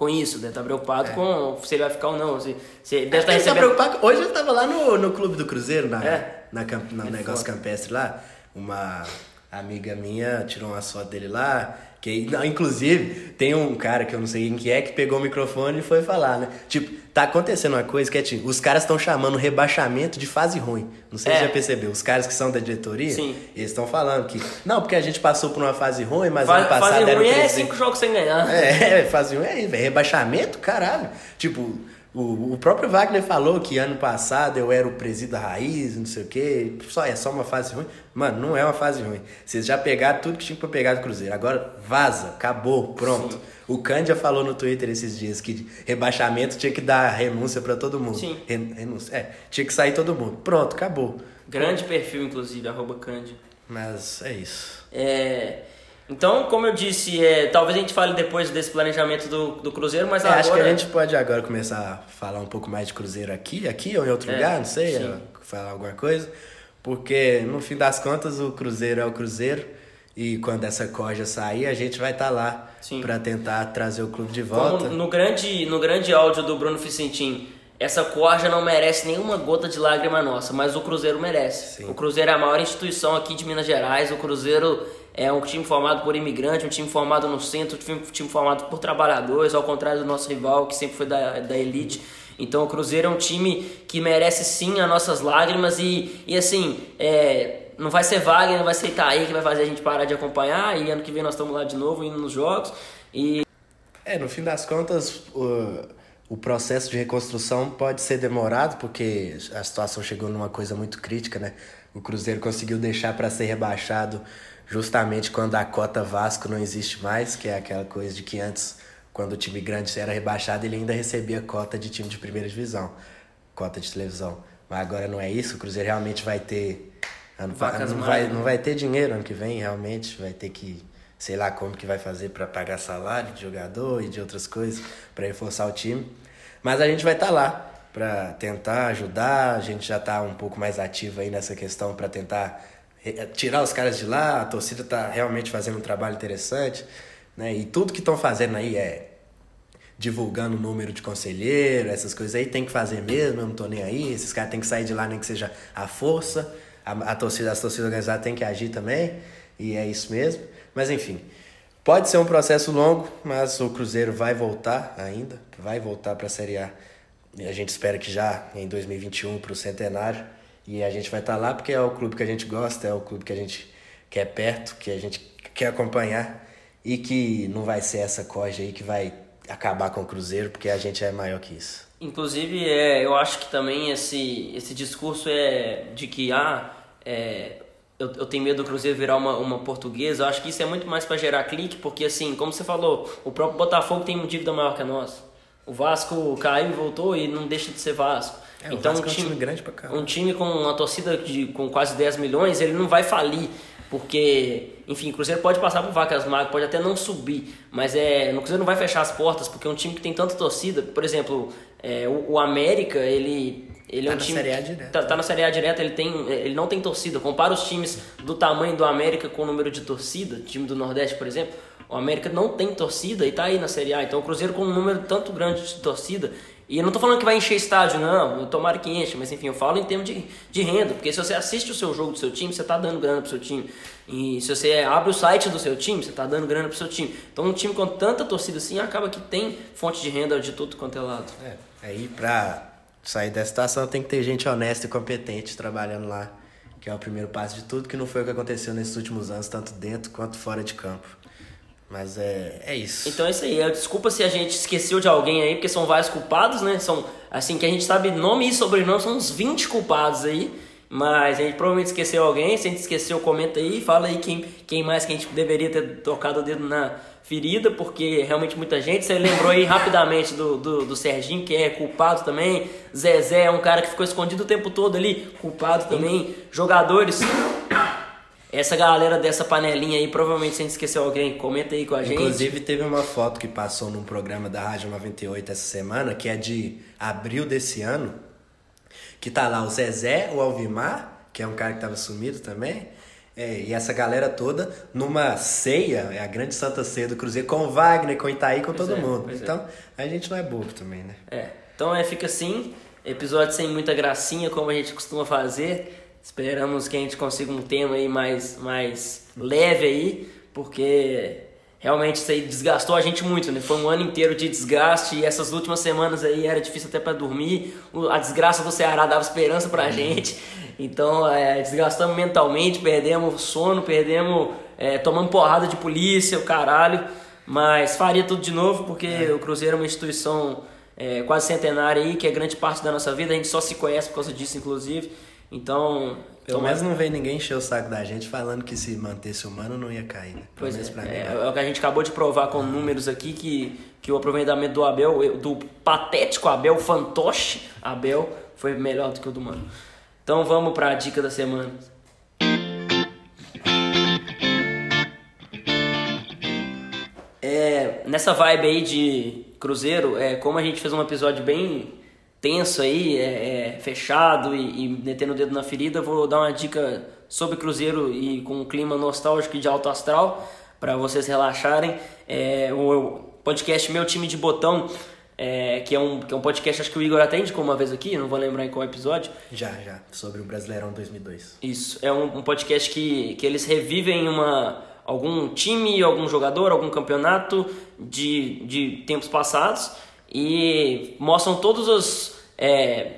com isso, deve estar preocupado com se ele vai ficar ou não. Se, se ele deve estar Ele tá recebendo. preocupado. Hoje eu tava lá no, no Clube do Cruzeiro, na, É. na, camp- no É negócio foda. campestre lá. Uma amiga minha tirou uma foto dele lá. Que, não, inclusive, tem um cara que eu não sei quem que é que pegou o microfone e foi falar, né? Tipo, tá acontecendo uma coisa que é tipo, os caras estão chamando rebaixamento de fase ruim. Não sei se É. já percebeu. Os caras que são da diretoria, Sim. eles estão falando que. Não, porque a gente passou por uma fase ruim, mas Fa- ano passado o ruim é cinco jogos sem ganhar. é, fazia um é, velho, rebaixamento, caralho. Tipo, o, o próprio Wagner falou que ano passado eu era o presídio da raiz, não sei o quê. Só é só uma fase ruim. Mano, não é uma fase ruim. Vocês já pegaram tudo que tinha pra pegar do Cruzeiro. Agora vaza, acabou, pronto. O Cândia falou no Twitter esses dias que rebaixamento tinha que dar renúncia pra todo mundo. Sim. Ren- renúncia. É, tinha que sair todo mundo. Pronto, acabou. Grande perfil, inclusive, arroba Candy. Mas é isso. É, então, como eu disse, é, talvez a gente fale depois desse planejamento do, do Cruzeiro, mas É, agora... acho que a gente pode agora começar a falar um pouco mais de Cruzeiro aqui, aqui ou em outro É, lugar, não sei, eh, falar alguma coisa. Porque no fim das contas o Cruzeiro é o Cruzeiro e quando essa corja sair a gente vai estar lá Sim. pra tentar trazer o clube de Como volta. no grande, no grande áudio do Bruno Vicentim, essa corja não merece nenhuma gota de lágrima nossa, mas o Cruzeiro merece. Sim. O Cruzeiro é a maior instituição aqui de Minas Gerais, o Cruzeiro é um time formado por imigrantes, um time formado no centro, um time, time formado por trabalhadores, ao contrário do nosso rival, que sempre foi da, da elite. Então o Cruzeiro é um time que merece sim as nossas lágrimas e, e assim, é, não vai ser Wagner, não vai ser Itaí que vai fazer a gente parar de acompanhar e ano que vem nós estamos lá de novo indo nos jogos. E É, no fim das contas, o, o processo de reconstrução pode ser demorado, porque a situação chegou numa coisa muito crítica, né? O Cruzeiro conseguiu deixar para ser rebaixado justamente quando a cota Vasco não existe mais, que é aquela coisa de que antes, quando o time grande era rebaixado, ele ainda recebia cota de time de primeira divisão, cota de televisão. Mas agora não é isso, o Cruzeiro realmente vai ter. Ano, Vacas não, vai, magras. não vai ter dinheiro ano que vem, realmente. Vai ter que, sei lá como que vai fazer para pagar salário de jogador e de outras coisas para reforçar o time. Mas a gente vai estar lá para tentar ajudar. A gente já tá um pouco mais ativo aí nessa questão para tentar tirar os caras de lá. A torcida tá realmente fazendo um trabalho interessante, né? E tudo que estão fazendo aí é divulgando o número de conselheiro, essas coisas aí, tem que fazer mesmo, eu não tô nem aí, esses caras têm que sair de lá, nem que seja a força, a, a torcida, as torcidas organizadas têm que agir também, e é isso mesmo. Mas enfim, pode ser um processo longo, mas o Cruzeiro vai voltar ainda, vai voltar para a Série A. E a gente espera que já em 2021 para o centenário, e a gente vai estar lá porque é o clube que a gente gosta, é o clube que a gente quer perto, que a gente quer acompanhar, e que não vai ser essa corja aí que vai acabar com o Cruzeiro, porque a gente é maior que isso. Inclusive, é, eu acho que também esse, esse discurso é de que ah, é, eu, eu tenho medo do Cruzeiro virar uma, uma portuguesa. Eu acho que isso é muito mais para gerar clique, porque assim, como você falou, o próprio Botafogo tem uma dívida maior que a nossa. O Vasco caiu e voltou e não deixa de ser Vasco. É, o então, um é um time, time grande pra caramba. um time com uma torcida de, com quase 10 milhões, ele não vai falir. porque, enfim, o Cruzeiro pode passar por vacas magras, pode até não subir, mas é, no Cruzeiro não vai fechar as portas, porque é um time que tem tanta torcida, por exemplo, é, o, o América, ele ele tá é um na time. Tá, tá na Série A direta, ele, tem, ele não tem torcida. Compara os times do tamanho do América com o número de torcida, time do Nordeste, por exemplo. O América não tem torcida e tá aí na Série A. Então o Cruzeiro com um número tanto grande de torcida. E eu não tô falando que vai encher estádio, não. Tomara que enche, mas enfim, eu falo em termos de, de renda. Porque se você assiste o seu jogo do seu time, você tá dando grana pro seu time. E se você abre o site do seu time, você tá dando grana pro seu time. Então um time com tanta torcida assim acaba que tem fonte de renda de tudo quanto é lado. É, aí pra sair dessa situação tem que ter gente honesta e competente trabalhando lá, que é o primeiro passo de tudo, que não foi o que aconteceu nesses últimos anos, tanto dentro quanto fora de campo. Mas é, é isso. Então é isso aí. Desculpa se a gente esqueceu de alguém aí, porque são vários culpados, né? São, assim, que a gente sabe nome e sobrenome, são uns 20 culpados aí. Mas a gente provavelmente esqueceu alguém. Se a gente esqueceu, comenta aí. Fala aí quem, quem mais que a gente deveria ter tocado o dedo na ferida, porque realmente muita gente. Você lembrou aí rapidamente do, do, do Serginho, que é culpado também. Zezé é um cara que ficou escondido o tempo todo ali, culpado também. Jogadores. Essa galera dessa panelinha aí, provavelmente se a gente esqueceu alguém, comenta aí com a gente. Inclusive teve uma foto que passou num programa da Rádio 98 essa semana, que é de abril desse ano, que tá lá o Zezé, o Alvimar, que é um cara que tava sumido também, é, e essa galera toda numa ceia, é a grande Santa Ceia do Cruzeiro, com o Wagner, com o Itaí, com Pois todo é, mundo. é. Então, a gente não é bobo também, né? É, então é, fica assim, episódio sem muita gracinha, como a gente costuma fazer. Esperamos que a gente consiga um tema aí mais, mais leve aí, porque realmente isso aí desgastou a gente muito, né? Foi um ano inteiro de desgaste e essas últimas semanas aí era difícil até para dormir. A desgraça do Ceará dava esperança pra gente. Então, é, desgastamos mentalmente, perdemos sono, perdemos, é, tomamos porrada de polícia, o caralho. Mas faria tudo de novo, porque o Cruzeiro é uma instituição é, quase centenária aí, que é grande parte da nossa vida. A gente só se conhece por causa disso, inclusive. Então, Pelo menos não veio ninguém encher o saco da gente falando que se mantesse humano não ia cair, né? Pelo Pois menos é, pra mim. é, é o que a gente acabou de provar com números aqui que, que o aproveitamento do Abel, do patético Abel, fantoche Abel, foi melhor do que o do Mano. Então vamos para a dica da semana. É, nessa vibe aí de Cruzeiro, é, como a gente fez um episódio bem tenso aí, é, é, fechado e, e metendo o dedo na ferida, vou dar uma dica sobre Cruzeiro e com um clima nostálgico e de alto astral para vocês relaxarem. É, o podcast Meu Time de Botão, é, que, é um, que é um podcast, acho que o Igor até indicou uma vez aqui, não vou lembrar em qual episódio. Já, já. Sobre o Brasileirão 2002. Isso, é um, um podcast que, que eles revivem uma, algum time, algum jogador, algum campeonato de, de tempos passados e mostram todos os. é,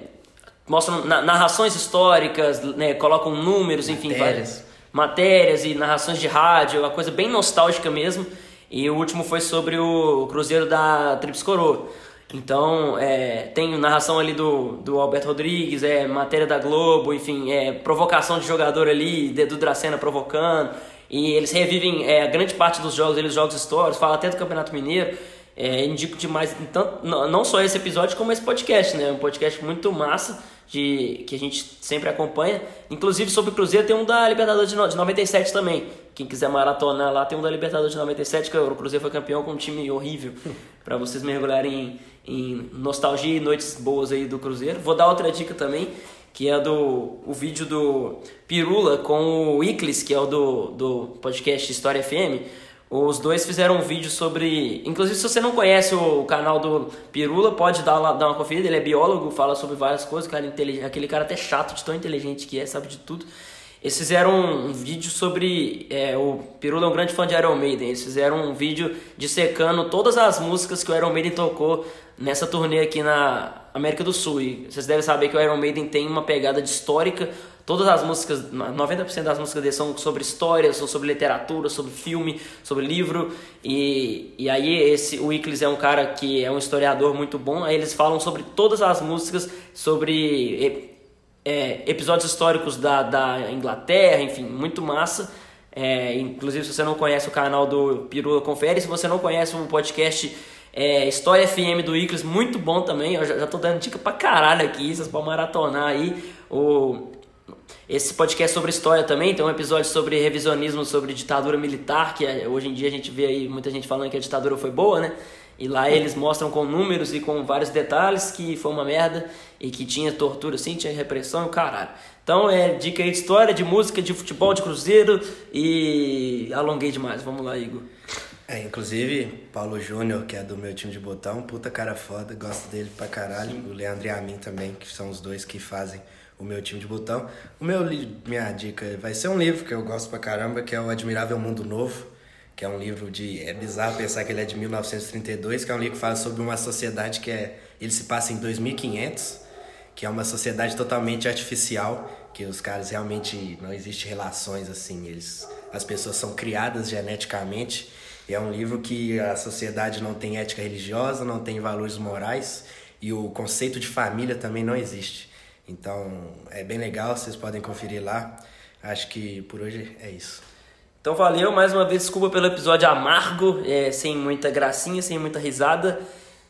mostram na- narrações históricas, né, colocam números, enfim, Matérias. várias matérias e narrações de rádio, uma coisa bem nostálgica mesmo. E o último foi sobre o Cruzeiro da Trips Coroa. Então, é, tem narração ali do, do Alberto Rodrigues, é matéria da Globo, enfim, é provocação de jogador ali, do Dracena provocando. E eles revivem é, a grande parte dos jogos, eles jogos históricos, fala até do Campeonato Mineiro. É, indico demais, então, não só esse episódio, como esse podcast, né? Um podcast muito massa, de, que a gente sempre acompanha. Inclusive, sobre o Cruzeiro, tem um da Libertadores de, de 97 também. Quem quiser maratonar lá, tem um da Libertadores de 97, que o Cruzeiro foi campeão com um time horrível. para vocês mergulharem em, em nostalgia e noites boas aí do Cruzeiro. Vou dar outra dica também, que é do o vídeo do Pirula com o Iclis, que é o do, do podcast História FM. Os dois fizeram um vídeo sobre. Inclusive, se você não conhece o canal do Pirula, pode dar, dar uma conferida. Ele é biólogo, fala sobre várias coisas. Cara inteligente, aquele cara até chato, de tão inteligente que é, sabe de tudo. Eles fizeram um vídeo sobre. é, o Pirula é um grande fã de Iron Maiden. Eles fizeram um vídeo dissecando todas as músicas que o Iron Maiden tocou nessa turnê aqui na América do Sul. E vocês devem saber que o Iron Maiden tem uma pegada de histórica. Todas as músicas, 90% das músicas dele são sobre história, são sobre literatura, sobre filme, sobre livro. E, e aí esse, o Iclis é um cara que é um historiador muito bom. Aí eles falam sobre todas as músicas, sobre é, episódios históricos da, da Inglaterra, enfim, muito massa. É, inclusive, se você não conhece o canal do Pirula, confere. Se você não conhece o podcast é, História FM do Iclis, muito bom também. Eu já, já tô dando dica pra caralho aqui, vocês podem maratonar aí. O, esse podcast sobre história também, tem um episódio sobre revisionismo, sobre ditadura militar, que é, hoje em dia a gente vê aí muita gente falando que a ditadura foi boa, né? E lá eles mostram com números e com vários detalhes que foi uma merda e que tinha tortura sim, tinha repressão e caralho. Então é dica aí de história, de música, de futebol, de cruzeiro e alonguei demais. Vamos lá, Igor. É, inclusive, Paulo Júnior, que é do meu time de botão, puta cara foda, gosto dele pra caralho. Sim. O Leandro e a mim também, que são os dois que fazem o meu time de botão. O meu minha dica vai ser um livro que eu gosto pra caramba, que é o Admirável Mundo Novo, que é um livro de é bizarro pensar que ele é de 1932, que é um livro que fala sobre uma sociedade que é ele se passa em 2500, que é uma sociedade totalmente artificial, que os caras realmente não existe relações assim, eles as pessoas são criadas geneticamente. É um livro que a sociedade não tem ética religiosa, não tem valores morais e o conceito de família também não existe. Então é bem legal, vocês podem conferir lá. Acho que por hoje é isso. Então valeu, mais uma vez, desculpa pelo episódio amargo, é, sem muita gracinha, sem muita risada.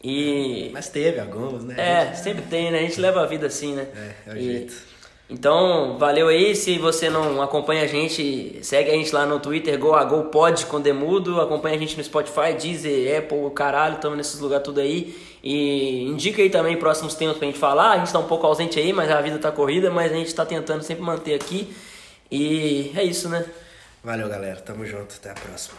E. Mas teve alguns, né? É, gente... sempre tem, né? A gente leva a vida assim, né? É, é o e... jeito. Então, valeu aí. Se você não acompanha a gente, segue a gente lá no Twitter, GoAGoPod com Demudo. Acompanha a gente no Spotify, Deezer, Apple, caralho, estamos nesses lugares tudo aí. E indica aí também próximos temas pra gente falar. A gente tá um pouco ausente aí, mas a vida tá corrida, mas a gente tá tentando sempre manter aqui. E é isso, né? Valeu, galera. Tamo junto. Até a próxima.